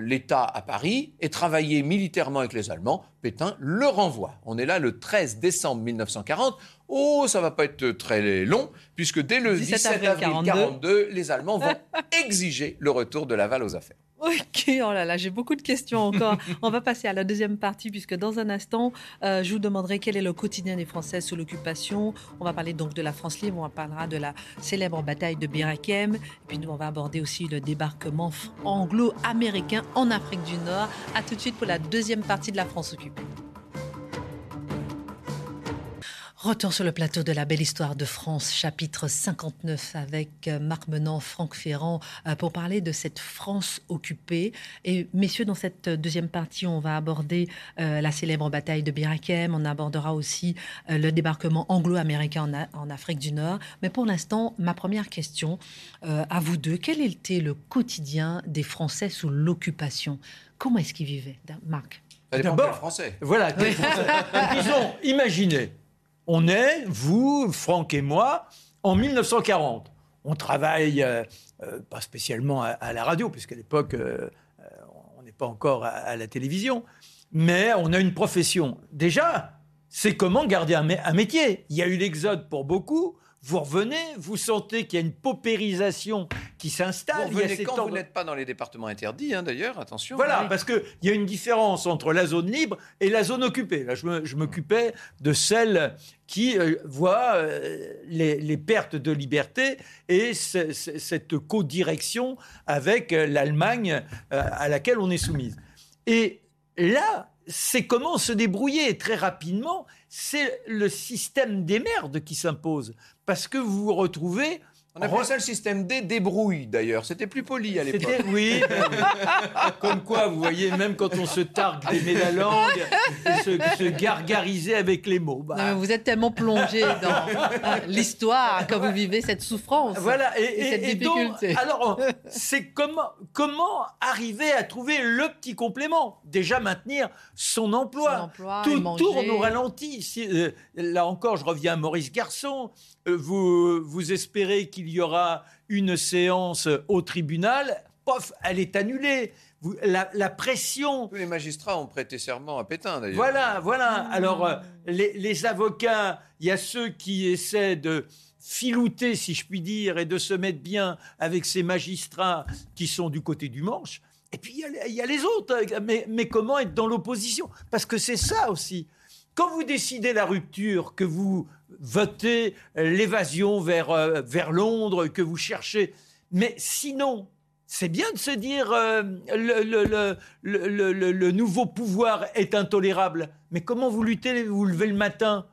Speaker 3: l'État à Paris et travailler militairement avec les Allemands, Pétain le renvoie. On est là le 13 décembre 1940. Oh, ça va pas être très long, puisque dès le 17, avril 1942, les Allemands vont <laughs> exiger le retour de Laval aux affaires.
Speaker 1: Ok, oh là là, j'ai beaucoup de questions encore. <laughs> On va passer à la deuxième partie puisque dans un instant, euh, je vous demanderai quel est le quotidien des Français sous l'occupation. On va parler donc de la France libre, on parlera de la célèbre bataille de Birakem, et puis nous on va aborder aussi le débarquement anglo-américain en Afrique du Nord. À tout de suite pour la deuxième partie de la France occupée. Retour sur le plateau de la belle histoire de France, chapitre 59, avec euh, Marc Menant, Franck Ferrand, euh, pour parler de cette France occupée. Et messieurs, dans cette deuxième partie, on va aborder euh, la célèbre bataille de Birakem, on abordera aussi le débarquement anglo-américain en, Afrique du Nord. Mais pour l'instant, ma première question à vous deux, quel était le quotidien des Français sous l'occupation? Comment est-ce qu'ils vivaient? Marc.
Speaker 3: D'abord, français.
Speaker 2: Voilà, disons, imaginez on est, vous, Franck et moi, en 1940. On travaille euh, euh, pas spécialement à, la radio, puisqu'à l'époque, euh, on n'est pas encore à, la télévision, mais on a une profession. Déjà, c'est comment garder un, métier. Il y a eu l'exode pour beaucoup. Vous revenez, vous sentez qu'il y a une paupérisation qui s'installe.
Speaker 3: Vous revenez quand vous n'êtes pas dans les départements interdits, hein, d'ailleurs, attention.
Speaker 2: Voilà,
Speaker 1: Oui.
Speaker 2: parce qu'il y a une différence entre la zone libre et la zone occupée. Là, je m'occupais de celle qui euh, voit euh, les, les pertes de liberté et ce- ce- cette co-direction avec euh, l'Allemagne euh, à laquelle on est soumise. Et là, c'est comment se débrouiller. Très rapidement, c'est le système des merdes qui s'impose. Parce que vous vous retrouvez...
Speaker 3: On appelait ça le système D, débrouille, d'ailleurs. C'était plus poli à l'époque.
Speaker 2: C'était- oui. <laughs> Comme quoi, vous voyez, même quand on se targue d'aimer la langue, se, se gargariser avec les mots. Bah,
Speaker 1: Non, vous êtes tellement plongé dans euh, l'histoire quand vous vivez cette souffrance.
Speaker 2: Voilà, et,
Speaker 1: Et
Speaker 2: et-
Speaker 1: cette
Speaker 2: et donc,
Speaker 1: difficulté.
Speaker 2: alors, c'est comment, comment arriver à trouver le petit complément? Déjà maintenir son emploi.
Speaker 1: Son emploi, et
Speaker 2: Tout tourne au ralenti. Si, euh, là encore, je reviens à Maurice Garçon. Euh, vous, vous espérez qu'il y aura une séance au tribunal. Pof, elle est annulée. Vous- la, la pression
Speaker 3: Tous les magistrats ont prêté serment à Pétain, d'ailleurs.
Speaker 2: voilà, voilà. Alors, euh, les, les avocats, il y a ceux qui essaient de filouter, si je puis dire, et de se mettre bien avec ces magistrats qui sont du côté du manche. Et puis, il y a les- il y, a les autres. Mais, mais comment être dans l'opposition? Parce que c'est ça aussi. Quand vous décidez la rupture, que vous votez l'évasion vers, euh, vers Londres, que vous cherchez... Mais sinon, c'est bien de se dire euh, le, le- le- le- nouveau pouvoir est intolérable. Mais comment vous luttez, vous vous levez le matin?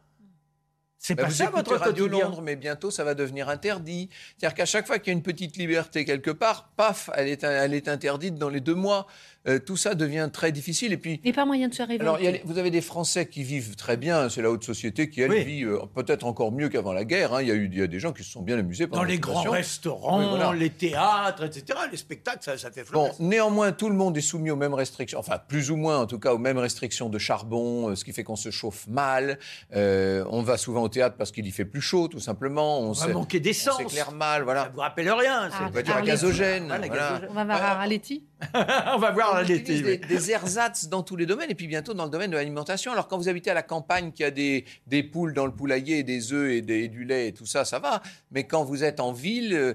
Speaker 2: C'est
Speaker 3: Bah,
Speaker 2: pas
Speaker 3: vous
Speaker 2: ça votre
Speaker 3: Radio
Speaker 2: quotidien.
Speaker 3: Londres, mais bientôt ça va devenir interdit. C'est-à-dire qu'à chaque fois qu'il y a une petite liberté quelque part, paf, elle est, elle est interdite dans les deux mois. Euh, tout ça devient très difficile. Et puis,
Speaker 1: Et pas moyen de se révolter.
Speaker 3: alors, il a vous avez des Français qui vivent très bien. C'est la haute société qui, elle,
Speaker 2: Oui.
Speaker 3: vit euh, peut-être encore mieux qu'avant la guerre. hein. Il y a eu il y a des gens qui se sont bien amusés pendant
Speaker 2: Dans les grands restaurants,
Speaker 3: Oui, voilà.
Speaker 2: les théâtres, etc. Les spectacles, ça, ça fait
Speaker 3: Bon,
Speaker 2: florès.
Speaker 3: néanmoins, tout le monde est soumis aux mêmes restrictions, enfin plus ou moins en tout cas aux mêmes restrictions de charbon, euh, ce qui fait qu'on se chauffe mal. Euh, on va souvent au théâtre parce qu'il y fait plus chaud, tout simplement. On
Speaker 2: on va manquer
Speaker 3: on
Speaker 2: d'essence.
Speaker 3: s'éclaire mal,
Speaker 2: Ça
Speaker 3: voilà.
Speaker 2: vous rappelle rien. c'est-
Speaker 1: Ah,
Speaker 3: Voiture à gazogène.
Speaker 2: Ah, la
Speaker 3: voilà.
Speaker 2: gazogène.
Speaker 1: On va voir à Arletty. <laughs>
Speaker 2: on va voir l'été.
Speaker 3: des, des ersatz dans tous les domaines et puis bientôt dans le domaine de l'alimentation. Alors quand vous habitez à la campagne, qui a des, des poules dans le poulailler, des œufs et, des- et du lait et tout ça, ça va. Mais quand vous êtes en ville, euh,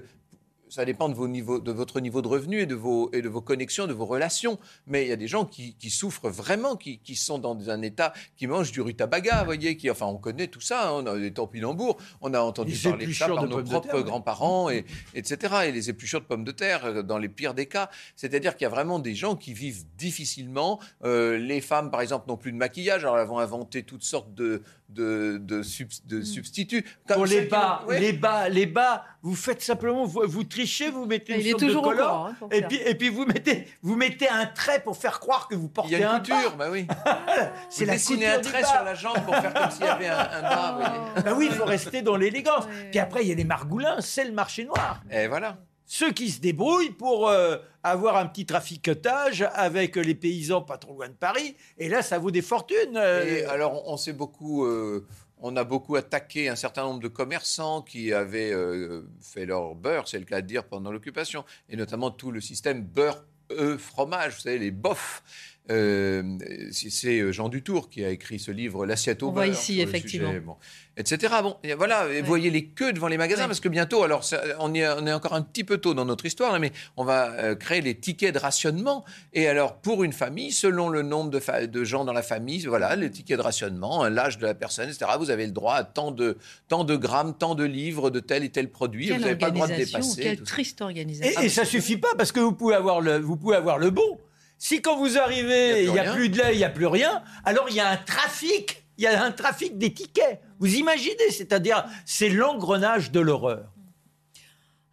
Speaker 3: ça dépend de, vos niveaux, de votre niveau de revenu et de vos, et de vos connexions, de vos relations. Mais il y a des gens qui, qui souffrent vraiment, qui, qui sont dans un état, qui mangent du rutabaga, vous voyez, qui, enfin, on connaît tout ça, hein, on a des tempinambours, on a entendu
Speaker 2: Les
Speaker 3: parler de ça par
Speaker 2: de
Speaker 3: nos propres grands-parents, et, etc. Et les épluchures de pommes de terre, euh, dans les pires des cas. C'est-à-dire qu'il y a vraiment des gens qui vivent difficilement. Euh, les femmes, par exemple, n'ont plus de maquillage, alors elles vont inventer toutes sortes de, de, de, de substituts. Comme
Speaker 2: Pour les bas,
Speaker 3: ouais.
Speaker 2: les bas, les bas, vous faites simplement, vous, vous trichez, vous mettez une
Speaker 1: Il est
Speaker 2: sorte de
Speaker 1: toujours au
Speaker 2: collant,
Speaker 1: courant, hein,
Speaker 2: et puis, et puis vous mettez, vous mettez un trait pour faire croire que vous
Speaker 3: Il
Speaker 2: portez
Speaker 3: y a une
Speaker 2: un
Speaker 3: couture,
Speaker 2: bas.
Speaker 3: bah oui. <laughs>
Speaker 2: C'est
Speaker 3: Vous
Speaker 2: la
Speaker 3: dessinez
Speaker 2: couture
Speaker 3: un trait sur la jambe pour faire comme s'il y avait un, un bas.
Speaker 2: Bah oui, il faut rester dans l'élégance.
Speaker 1: Ouais.
Speaker 2: Puis après, il y a les margoulins, c'est le marché noir.
Speaker 3: Et voilà.
Speaker 2: Ceux qui se débrouillent pour euh, avoir un petit traficotage avec les paysans pas trop loin de Paris. Et là, ça vaut des fortunes. euh.
Speaker 3: Et alors, on s'est beaucoup, euh, on a beaucoup attaqué un certain nombre de commerçants qui avaient fait leur beurre, c'est le cas de dire, pendant l'occupation, et notamment tout le système beurre, œufs, fromage, vous savez, les bofs. Euh, c'est- c'est Jean Dutour qui a écrit ce livre L'assiette au
Speaker 1: On
Speaker 3: beurre.
Speaker 1: voit ici, effectivement.
Speaker 3: sujet, bon, etc. Bon, et voilà, et voyez les queues devant les magasins
Speaker 1: Ouais.
Speaker 3: parce que bientôt, alors ça- on, y est, on est encore un petit peu tôt dans notre histoire, là, mais on va euh, créer les tickets de rationnement. Et alors, pour une famille, selon le nombre de, gens dans la famille, voilà, les tickets de rationnement, hein, l'âge de la personne, etc. Vous avez le droit à tant de, tant de grammes, tant de livres de tel et tel produit.
Speaker 1: Quelle
Speaker 3: vous n'avez pas le droit de
Speaker 1: organisation,
Speaker 3: dépasser.
Speaker 1: quelle triste
Speaker 2: Et,
Speaker 1: organisation.
Speaker 2: et ça suffit pas parce que vous pouvez avoir le, vous pouvez avoir le bon. Si quand vous arrivez, il n'y
Speaker 3: a
Speaker 2: a,
Speaker 3: plus
Speaker 2: de lait, il n'y a plus rien, alors il y a un trafic. Il y a un trafic des tickets. Vous imaginez, c'est-à-dire, c'est l'engrenage de l'horreur.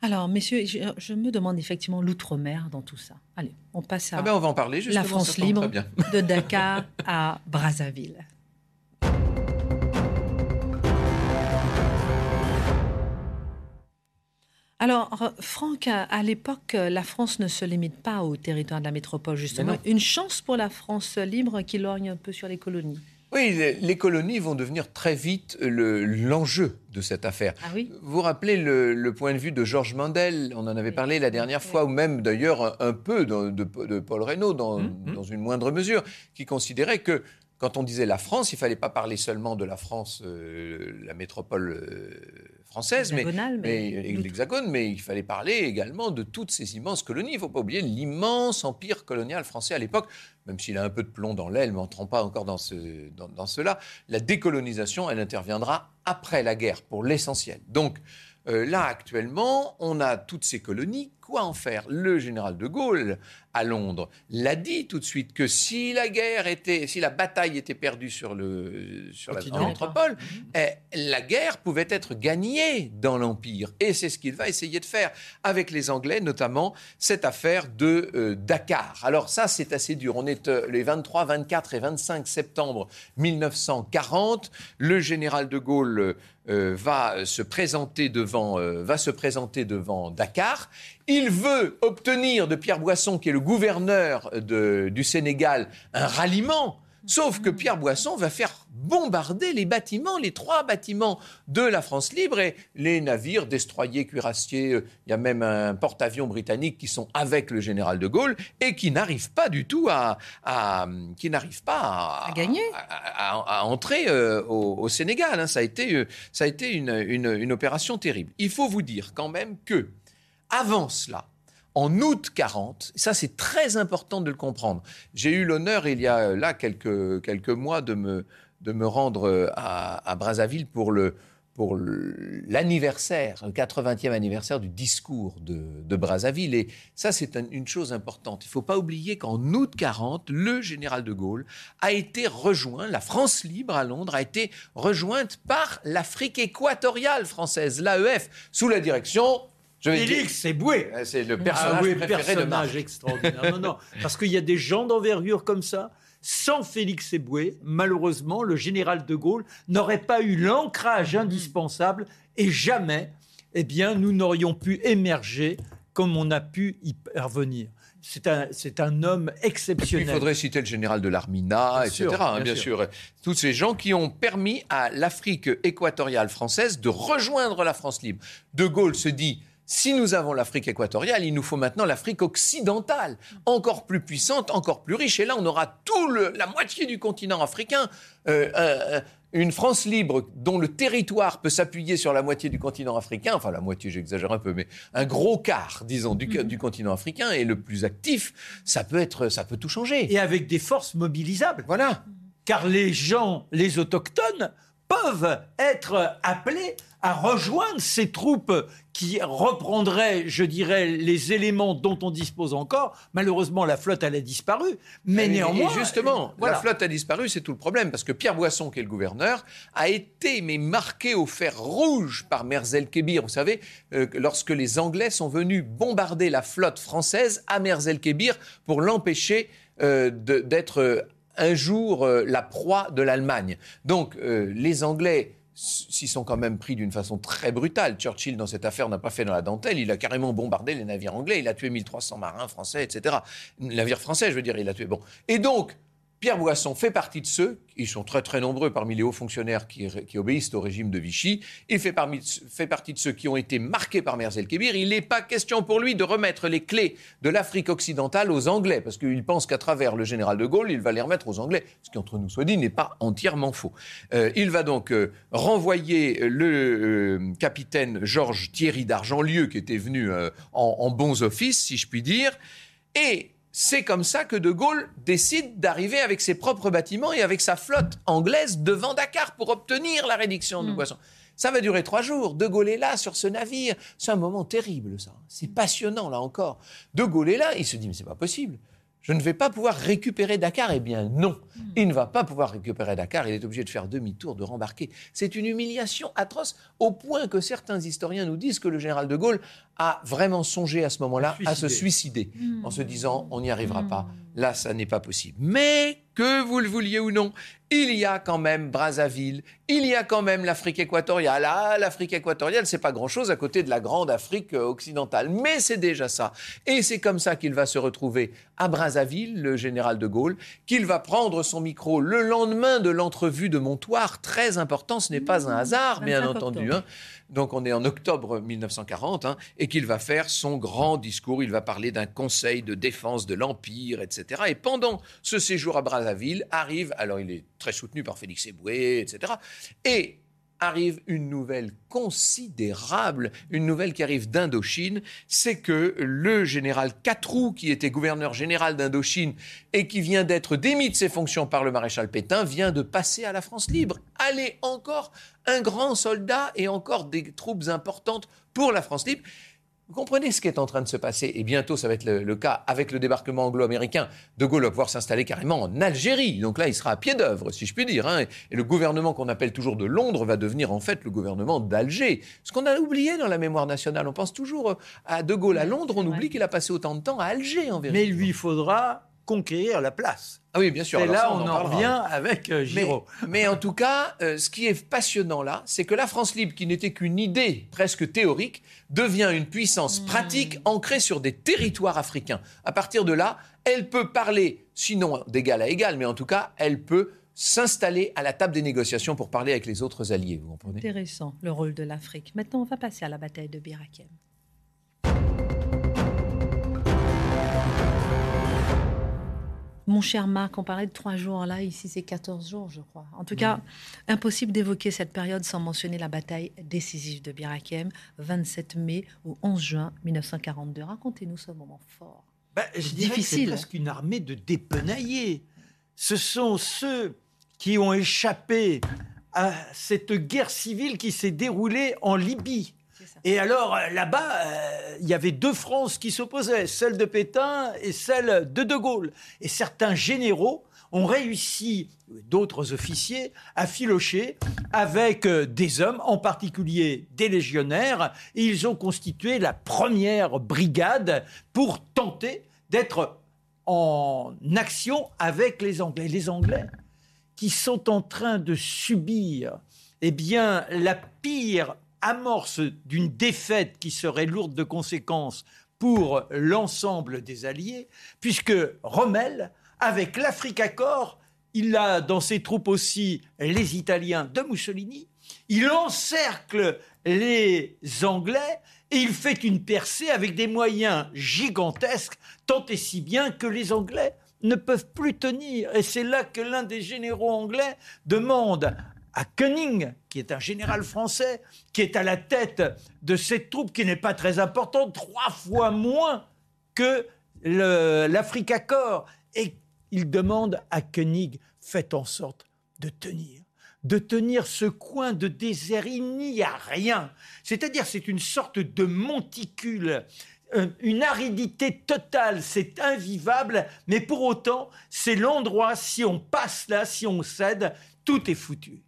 Speaker 1: Alors, messieurs, je, je me demande effectivement l'outre-mer dans tout ça. Allez, on passe à
Speaker 3: Ah ben, on va en parler justement.
Speaker 1: la France libre,
Speaker 3: bien.
Speaker 1: de Dakar à Brazzaville. Alors, Franck, à, l'époque, la France ne se limite pas au territoire de la métropole, justement. Une chance pour la France libre qui lorgne un peu sur les colonies.
Speaker 3: Oui, les, les colonies vont devenir très vite le- l'enjeu de cette affaire.
Speaker 1: Ah oui?
Speaker 3: Vous vous rappelez le, le point de vue de Georges Mandel, on en avait parlé la dernière fois, ou même d'ailleurs un, un peu de, de Paul Reynaud, dans,
Speaker 2: Mhm.
Speaker 3: dans une moindre mesure, qui considérait que quand on disait la France, il fallait pas parler seulement de la France, euh, la métropole euh, française, mais,
Speaker 1: mais
Speaker 3: mais- l'Hexagone, mais il fallait parler également de toutes ces immenses colonies. Il ne faut pas oublier l'immense empire colonial français à l'époque, même s'il a un peu de plomb dans l'aile, mais n'entrons pas encore dans, ce, dans, dans cela. La décolonisation, elle interviendra après la guerre, pour l'essentiel. Donc, euh, là, actuellement, on a toutes ces colonies. Quoi en faire? Le général de Gaulle, à Londres, l'a dit tout de suite que si la guerre était, si la bataille était perdue sur le sur la
Speaker 2: Continent.
Speaker 3: en métropole, eh, la guerre pouvait être gagnée dans l'empire. Et c'est ce qu'il va essayer de faire avec les Anglais, notamment cette affaire de euh, Dakar. Alors ça, c'est assez dur. On est euh, les 23, 24 et 25 septembre 1940. Le général de Gaulle euh, va se présenter devant, va se présenter devant Dakar. Il veut obtenir de Pierre Boisson, qui est le gouverneur de- du Sénégal, un ralliement. Sauf que Pierre Boisson va faire bombarder les bâtiments, les trois bâtiments de la France libre et les navires, destroyers, cuirassiers. euh, Il y a même un porte-avions britannique qui sont avec le général de Gaulle et qui n'arrivent pas du tout à, à- qui n'arrivent pas à,
Speaker 1: À gagner.
Speaker 3: à, entrer euh, au, au Sénégal. hein. Ça a été, euh, ça a été une, une- une opération terrible. Il faut vous dire quand même que avant cela, en août 40, ça c'est très important de le comprendre. J'ai eu l'honneur, il y a euh, là quelques, quelques mois, de me, de me rendre euh, à, Brazzaville pour le pour l'anniversaire, le 80e anniversaire du discours de, Brazzaville. Et ça, c'est un- une chose importante. Il ne faut pas oublier qu'en août 40, le général de Gaulle a été rejoint, la France libre à Londres a été rejointe par l'Afrique équatoriale française, l'AEF, sous la direction, je vais dire,
Speaker 2: Félix Eboué.
Speaker 3: c'est le personnage
Speaker 2: ah oui,
Speaker 3: préféré de
Speaker 2: personnage extraordinaire. Non, non, parce qu'il y a des gens d'envergure comme ça. Sans Félix Eboué, malheureusement, le général de Gaulle n'aurait pas eu l'ancrage indispensable et jamais, eh bien, nous n'aurions pu émerger comme on a pu y parvenir. C'est un, c'est un homme
Speaker 3: Il
Speaker 2: exceptionnel.
Speaker 3: faudrait citer le général de l'Armina,
Speaker 2: Bien
Speaker 3: etc.
Speaker 2: sûr,
Speaker 3: hein,
Speaker 2: bien
Speaker 3: bien sûr. Tous ces gens qui ont permis à l'Afrique équatoriale française de rejoindre la France libre. De Gaulle se dit. Si nous avons l'Afrique équatoriale, il nous faut maintenant l'Afrique occidentale, encore plus puissante, encore plus riche. Et là, on aura tout le- la moitié du continent africain. Euh, euh, une France libre dont le territoire peut s'appuyer sur la moitié du continent africain, enfin la moitié, j'exagère un peu, mais un gros quart, disons, du, du continent africain et le plus actif, ça peut être, ça peut tout changer.
Speaker 2: Et avec des forces mobilisables.
Speaker 3: Voilà.
Speaker 2: car les gens, les autochtones, peuvent être appelés à rejoindre ces troupes qui reprendraient, je dirais, les éléments dont on dispose encore. Malheureusement, la flotte, elle a disparu. Mais
Speaker 3: Et-
Speaker 2: néanmoins...
Speaker 3: et justement,
Speaker 2: voilà.
Speaker 3: la flotte a disparu, c'est tout le problème, parce que Pierre Boisson, qui est le gouverneur, a été mais marqué au fer rouge par Merzel-Kébir. Vous savez, euh, que lorsque les Anglais sont venus bombarder la flotte française à Merzel-Kébir pour l'empêcher euh, d'être euh, un jour euh, la proie de l'Allemagne. Donc, les Anglais s'y sont quand même pris d'une façon très brutale. Churchill, dans cette affaire, n'a pas fait dans la dentelle. Il a carrément bombardé les navires anglais. Il a tué 1300 marins français, etc. Navires français, je veux dire, il a tué. Bon. Et donc, Pierre Boisson fait partie de ceux, ils sont très très nombreux parmi les hauts fonctionnaires qui, obéissent au régime de Vichy, il fait, partie de ceux qui ont été marqués par Merzel-Kébir. Il n'est pas question pour lui de remettre les clés de l'Afrique occidentale aux Anglais, parce qu'il pense qu'à travers le général de Gaulle, il va les remettre aux Anglais, ce qui, entre nous soit dit, n'est pas entièrement faux. Euh, il va donc euh, renvoyer le euh, capitaine Georges Thierry d'Argentlieu, qui était venu en, en bons offices, si je puis dire, et c'est comme ça que De Gaulle décide d'arriver avec ses propres bâtiments et avec sa flotte anglaise devant Dakar pour obtenir la réduction de Boisson. Ça va durer trois jours. De Gaulle est là sur ce navire. C'est un moment terrible, ça. C'est passionnant, là encore. De Gaulle est là. Il se dit, mais c'est pas possible. Je ne vais pas pouvoir récupérer Dakar. Eh bien, non. Il ne va pas pouvoir récupérer Dakar. Il est obligé de faire demi-tour, de rembarquer. C'est une humiliation atroce, au point que certains historiens nous disent que le général de Gaulle a vraiment songé à ce moment-là à se suicider, en se disant, on n'y arrivera pas. Là, ça n'est pas possible. Mais que vous le vouliez ou non, il y a quand même Brazzaville, il y a quand même l'Afrique équatoriale. Ah, l'Afrique équatoriale, c'est pas grand-chose à côté de la grande Afrique euh, occidentale, mais c'est déjà ça. Et c'est comme ça qu'il va se retrouver à Brazzaville, le général de Gaulle, qu'il va prendre son micro le lendemain de l'entrevue de Montoire, très important, ce n'est pas un hasard, bien entendu. Hein. Donc on est en octobre 1940, hein, et qu'il va faire son grand discours. Il va parler d'un conseil de défense de l'Empire, etc. Et pendant ce séjour à Brazzaville, arrive, alors il est très soutenu par Félix Eboué, etc. Et arrive une nouvelle considérable, une nouvelle qui arrive d'Indochine, c'est que le général Catroux, qui était gouverneur général d'Indochine et qui vient d'être démis de ses fonctions par le maréchal Pétain, vient de passer à la France libre. Allez, encore un grand soldat et encore des troupes importantes pour la France libre. Vous comprenez ce qui est en train de se passer Et bientôt, ça va être le, cas avec le débarquement anglo-américain. De Gaulle va pouvoir s'installer carrément en Algérie. Donc là, il sera à pied d'œuvre, si je puis dire. Hein. Et le gouvernement qu'on appelle toujours de Londres va devenir en fait le gouvernement d'Alger. Ce qu'on a oublié dans la mémoire nationale. On pense toujours à De Gaulle à Londres. On oublie qu'il a passé autant de temps à Alger, en vérité.
Speaker 2: Mais il lui faudra conquérir la place.
Speaker 3: Ah oui, bien sûr.
Speaker 2: Et là, on, en, revient avec euh, Giraud.
Speaker 3: Mais, en tout cas, euh, ce qui est passionnant là, c'est que la France libre, qui n'était qu'une idée presque théorique, devient une puissance hmm. pratique ancrée sur des territoires africains. À partir de là, elle peut parler, sinon d'égal à égal, mais en tout cas, elle peut s'installer à la table des négociations pour parler avec les autres alliés. Vous comprenez?
Speaker 1: Intéressant, le rôle de l'Afrique. Maintenant, on va passer à la bataille de Birakem. Mon cher Marc, on parlait de trois jours là, ici c'est 14 jours, je crois. En tout cas, impossible d'évoquer cette période sans mentionner la bataille décisive de Birakem, 27 mai au 11 juin 1942. Racontez-nous ce moment fort.
Speaker 2: Ben, je Difficile. C'est presque une armée de dépenaillés. Ce sont ceux qui ont échappé à cette guerre civile qui s'est déroulée en Libye. Et alors, euh, là-bas, euh, il y avait deux France qui s'opposaient, celle de Pétain et celle de De Gaulle. Et certains généraux ont réussi, d'autres officiers, à filocher avec euh, des hommes, en particulier des légionnaires, et ils ont constitué la première brigade pour tenter d'être en action avec les Anglais. Les Anglais qui sont en train de subir eh bien, la pire amorce d'une défaite qui serait lourde de conséquences pour l'ensemble des Alliés, puisque Rommel, avec l'Afrique Accord, il a dans ses troupes aussi les Italiens de Mussolini, il encercle les Anglais et il fait une percée avec des moyens gigantesques, tant et si bien que les Anglais ne peuvent plus tenir. Et c'est là que l'un des généraux anglais demande à Koenig, qui est un général français, qui est à la tête de cette troupe qui n'est pas très importante, trois fois moins que l'Afrique Corps. Et il demande à Koenig, faites en sorte de tenir de tenir ce coin de désert, il n'y a rien. C'est-à-dire, c'est une sorte de monticule, euh, une aridité totale, c'est invivable, mais pour autant, c'est l'endroit, si on passe là, si on cède, tout est foutu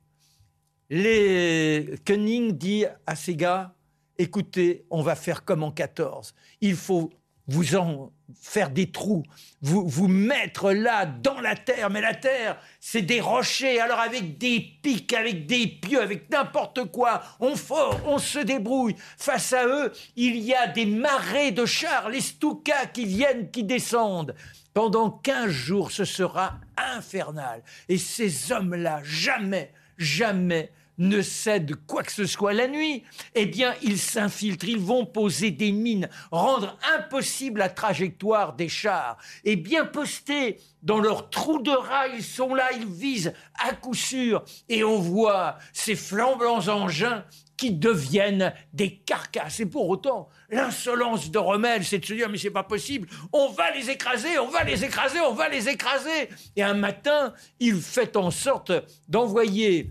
Speaker 2: les Koenig dit à ces gars écoutez, on va faire comme en 14. Il faut vous en faire des trous, vous, vous mettre là dans la terre, mais la terre, c'est des rochers, alors avec des pics, avec des pieux, avec n'importe quoi, on fort, on se débrouille. Face à eux, il y a des marées de chars, les Stukas qui viennent, qui descendent. Pendant 15 jours, ce sera infernal. Et ces hommes-là, jamais, jamais ne cèdent quoi que ce soit la nuit, eh bien, ils s'infiltrent, ils vont poser des mines, rendre impossible la trajectoire des chars. Et bien postés dans leurs trous de rats, ils sont là, ils visent à coup sûr. Et on voit ces flambants engins qui deviennent des carcasses. Et pour autant, l'insolence de Rommel, c'est de se dire, mais c'est pas possible, on va les écraser, on va les écraser, on va les écraser. Et un matin, il fait en sorte d'envoyer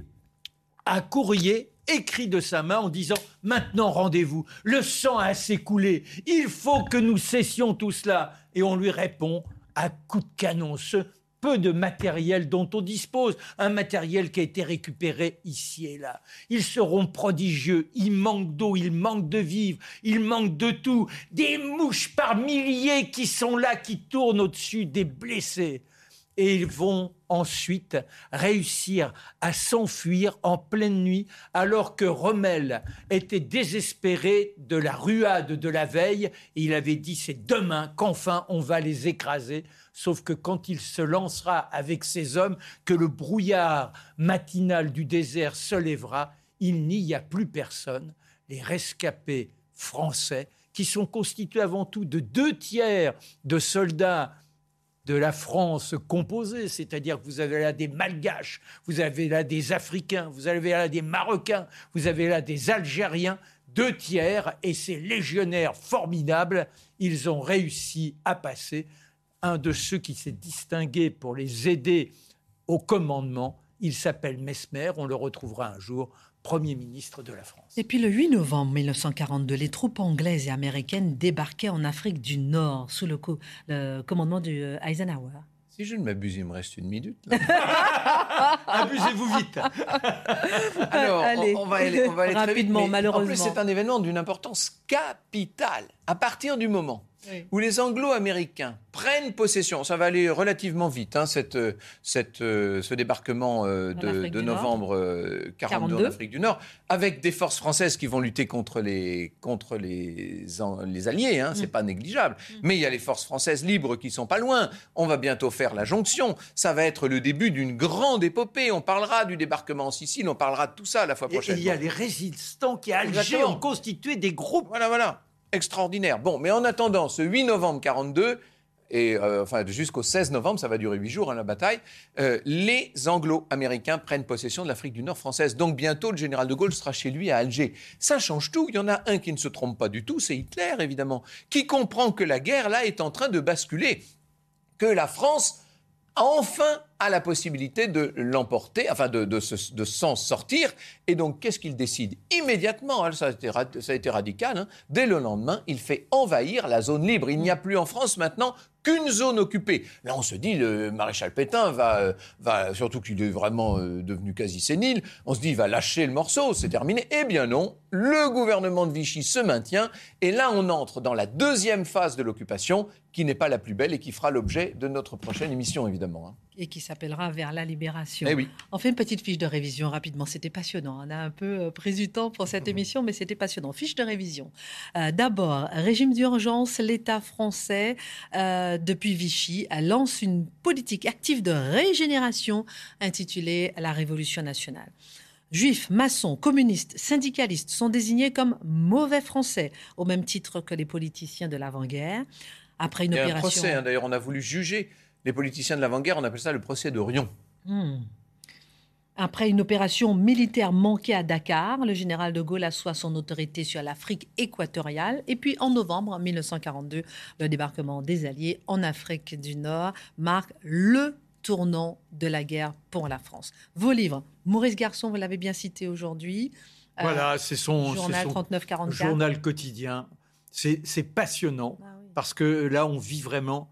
Speaker 2: un courrier écrit de sa main en disant Maintenant rendez-vous, le sang a assez coulé, il faut que nous cessions tout cela. Et on lui répond à coup de canon, ce peu de matériel dont on dispose, un matériel qui a été récupéré ici et là. Ils seront prodigieux, il manque d'eau, il manque de vivres, il manque de tout, des mouches par milliers qui sont là, qui tournent au-dessus des blessés. Et ils vont ensuite réussir à s'enfuir en pleine nuit alors que Rommel était désespéré de la ruade de la veille. Il avait dit c'est demain qu'enfin on va les écraser. Sauf que quand il se lancera avec ses hommes que le brouillard matinal du désert se lèvera il n'y a plus personne. Les rescapés français qui sont constitués avant tout de deux tiers de soldats de la France composée, c'est-à-dire que vous avez là des Malgaches, vous avez là des Africains, vous avez là des Marocains, vous avez là des Algériens, deux tiers, et ces légionnaires formidables, ils ont réussi à passer. Un de ceux qui s'est distingué pour les aider au commandement, il s'appelle Mesmer, on le retrouvera un jour Premier ministre de la France.
Speaker 1: Et puis le 8 novembre 1942, les troupes anglaises et américaines débarquaient en Afrique du Nord sous le, le commandement de euh, Eisenhower.
Speaker 3: Si je ne m'abuse, il me reste une minute. <laughs>
Speaker 2: Abusez-vous vite. <laughs>
Speaker 3: Alors,
Speaker 1: Allez,
Speaker 3: on, on va aller, on va aller très vite,
Speaker 1: rapidement, malheureusement.
Speaker 3: En plus, c'est un événement d'une importance capitale. À partir du moment où les Anglo-Américains prennent possession, ça va aller relativement vite, hein, cette, euh, cette, euh, ce débarquement euh, de, novembre euh, 42 en
Speaker 1: 42.
Speaker 3: Afrique du Nord, avec des forces françaises qui vont lutter contre les, contre les, en- les Alliés, hein, c'est pas négligeable. Mais il y a les forces françaises libres qui sont pas loin. On va bientôt faire la jonction. Ça va être le début d'une grande épopée. On parlera du débarquement en Sicile, on parlera de tout ça la fois
Speaker 2: Et
Speaker 3: prochaine.
Speaker 2: il y a les résistants qui, à Alger, ont constitué des groupes.
Speaker 3: Voilà, voilà. Extraordinaire. Bon, mais en attendant, ce 8 novembre 42, et euh, enfin jusqu'au 16 novembre, ça va durer 8 jours, hein, la bataille, euh, les Anglo-Américains prennent possession de l'Afrique du Nord française. Donc bientôt, le général de Gaulle sera chez lui à Alger. Ça change tout. Il y en a un qui ne se trompe pas du tout, c'est Hitler, évidemment, qui comprend que la guerre, là, est en train de basculer. Que la France enfin a la possibilité de l'emporter, enfin de, de, se- de s'en sortir. Et donc, qu'est-ce qu'il décide Immédiatement, hein, ça, a été, ra- ça a été radical, hein, dès le lendemain, il fait envahir la zone libre. Il n'y a plus en France maintenant qu'une zone occupée. Là, on se dit, le maréchal Pétain va, va surtout qu'il est vraiment euh, devenu quasi sénile, on se dit, il va lâcher le morceau, c'est terminé. Eh bien non, le gouvernement de Vichy se maintient, et là, on entre dans la deuxième phase de l'occupation, qui n'est pas la plus belle et qui fera l'objet de notre prochaine émission, évidemment. hein.
Speaker 1: Et qui s'appellera Vers la libération.
Speaker 3: Eh oui.
Speaker 1: On fait une petite fiche de révision rapidement. C'était passionnant. On a un peu pris du temps pour cette <laughs> émission, mais c'était passionnant. Fiche de révision. Euh, D'abord, régime d'urgence. L'État français, euh, depuis Vichy, lance une politique active de régénération intitulée La Révolution nationale. Juifs, maçons, communistes, syndicalistes sont désignés comme mauvais français, au même titre que les politiciens de l'avant-guerre. Après une
Speaker 3: Il y a un
Speaker 1: opération.
Speaker 3: procès, hein, d'ailleurs, on a voulu juger les politiciens de l'avant-guerre, on appelle ça le procès d'Orion.
Speaker 1: Hmm. Après une opération militaire manquée à Dakar, le général de Gaulle assoit son autorité sur l'Afrique équatoriale. Et puis en novembre 1942, le débarquement des Alliés en Afrique du Nord marque le tournant de la guerre pour la France. Vos livres, Maurice Garçon, vous l'avez bien cité aujourd'hui. Euh,
Speaker 2: Voilà, c'est son,
Speaker 1: journal
Speaker 2: son
Speaker 1: 39-44.
Speaker 2: journal quotidien. C'est c'est passionnant
Speaker 1: Ah oui.
Speaker 2: parce que là, on vit vraiment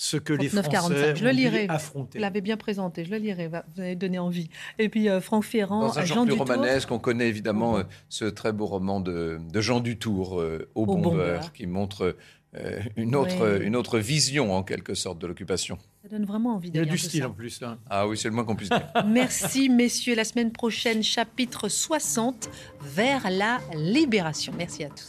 Speaker 2: ce que les
Speaker 1: 39-45,
Speaker 2: Français
Speaker 1: je le lirai.
Speaker 2: affronter.
Speaker 1: Vous l'avez bien présenté, je le lirai, vous avez donné envie. Et puis euh, Franck Ferrand,
Speaker 3: Dans un
Speaker 1: Jean
Speaker 3: genre plus
Speaker 1: Dutour.
Speaker 3: romanesque, on connaît évidemment euh, ce très beau roman de, de Jean Dutour, euh, Au,
Speaker 1: Au
Speaker 3: bon
Speaker 1: bon
Speaker 3: beurre,
Speaker 1: beurre.
Speaker 3: qui montre euh, une, autre,
Speaker 1: Oui.
Speaker 3: euh, une autre vision, en quelque sorte, de l'occupation.
Speaker 1: Ça donne vraiment envie
Speaker 2: Il y a du style
Speaker 1: ça.
Speaker 2: en plus. hein.
Speaker 3: Ah oui, c'est le moins qu'on puisse dire. <laughs>
Speaker 1: Merci, messieurs. La semaine prochaine, chapitre 60, vers la libération. Merci à tous.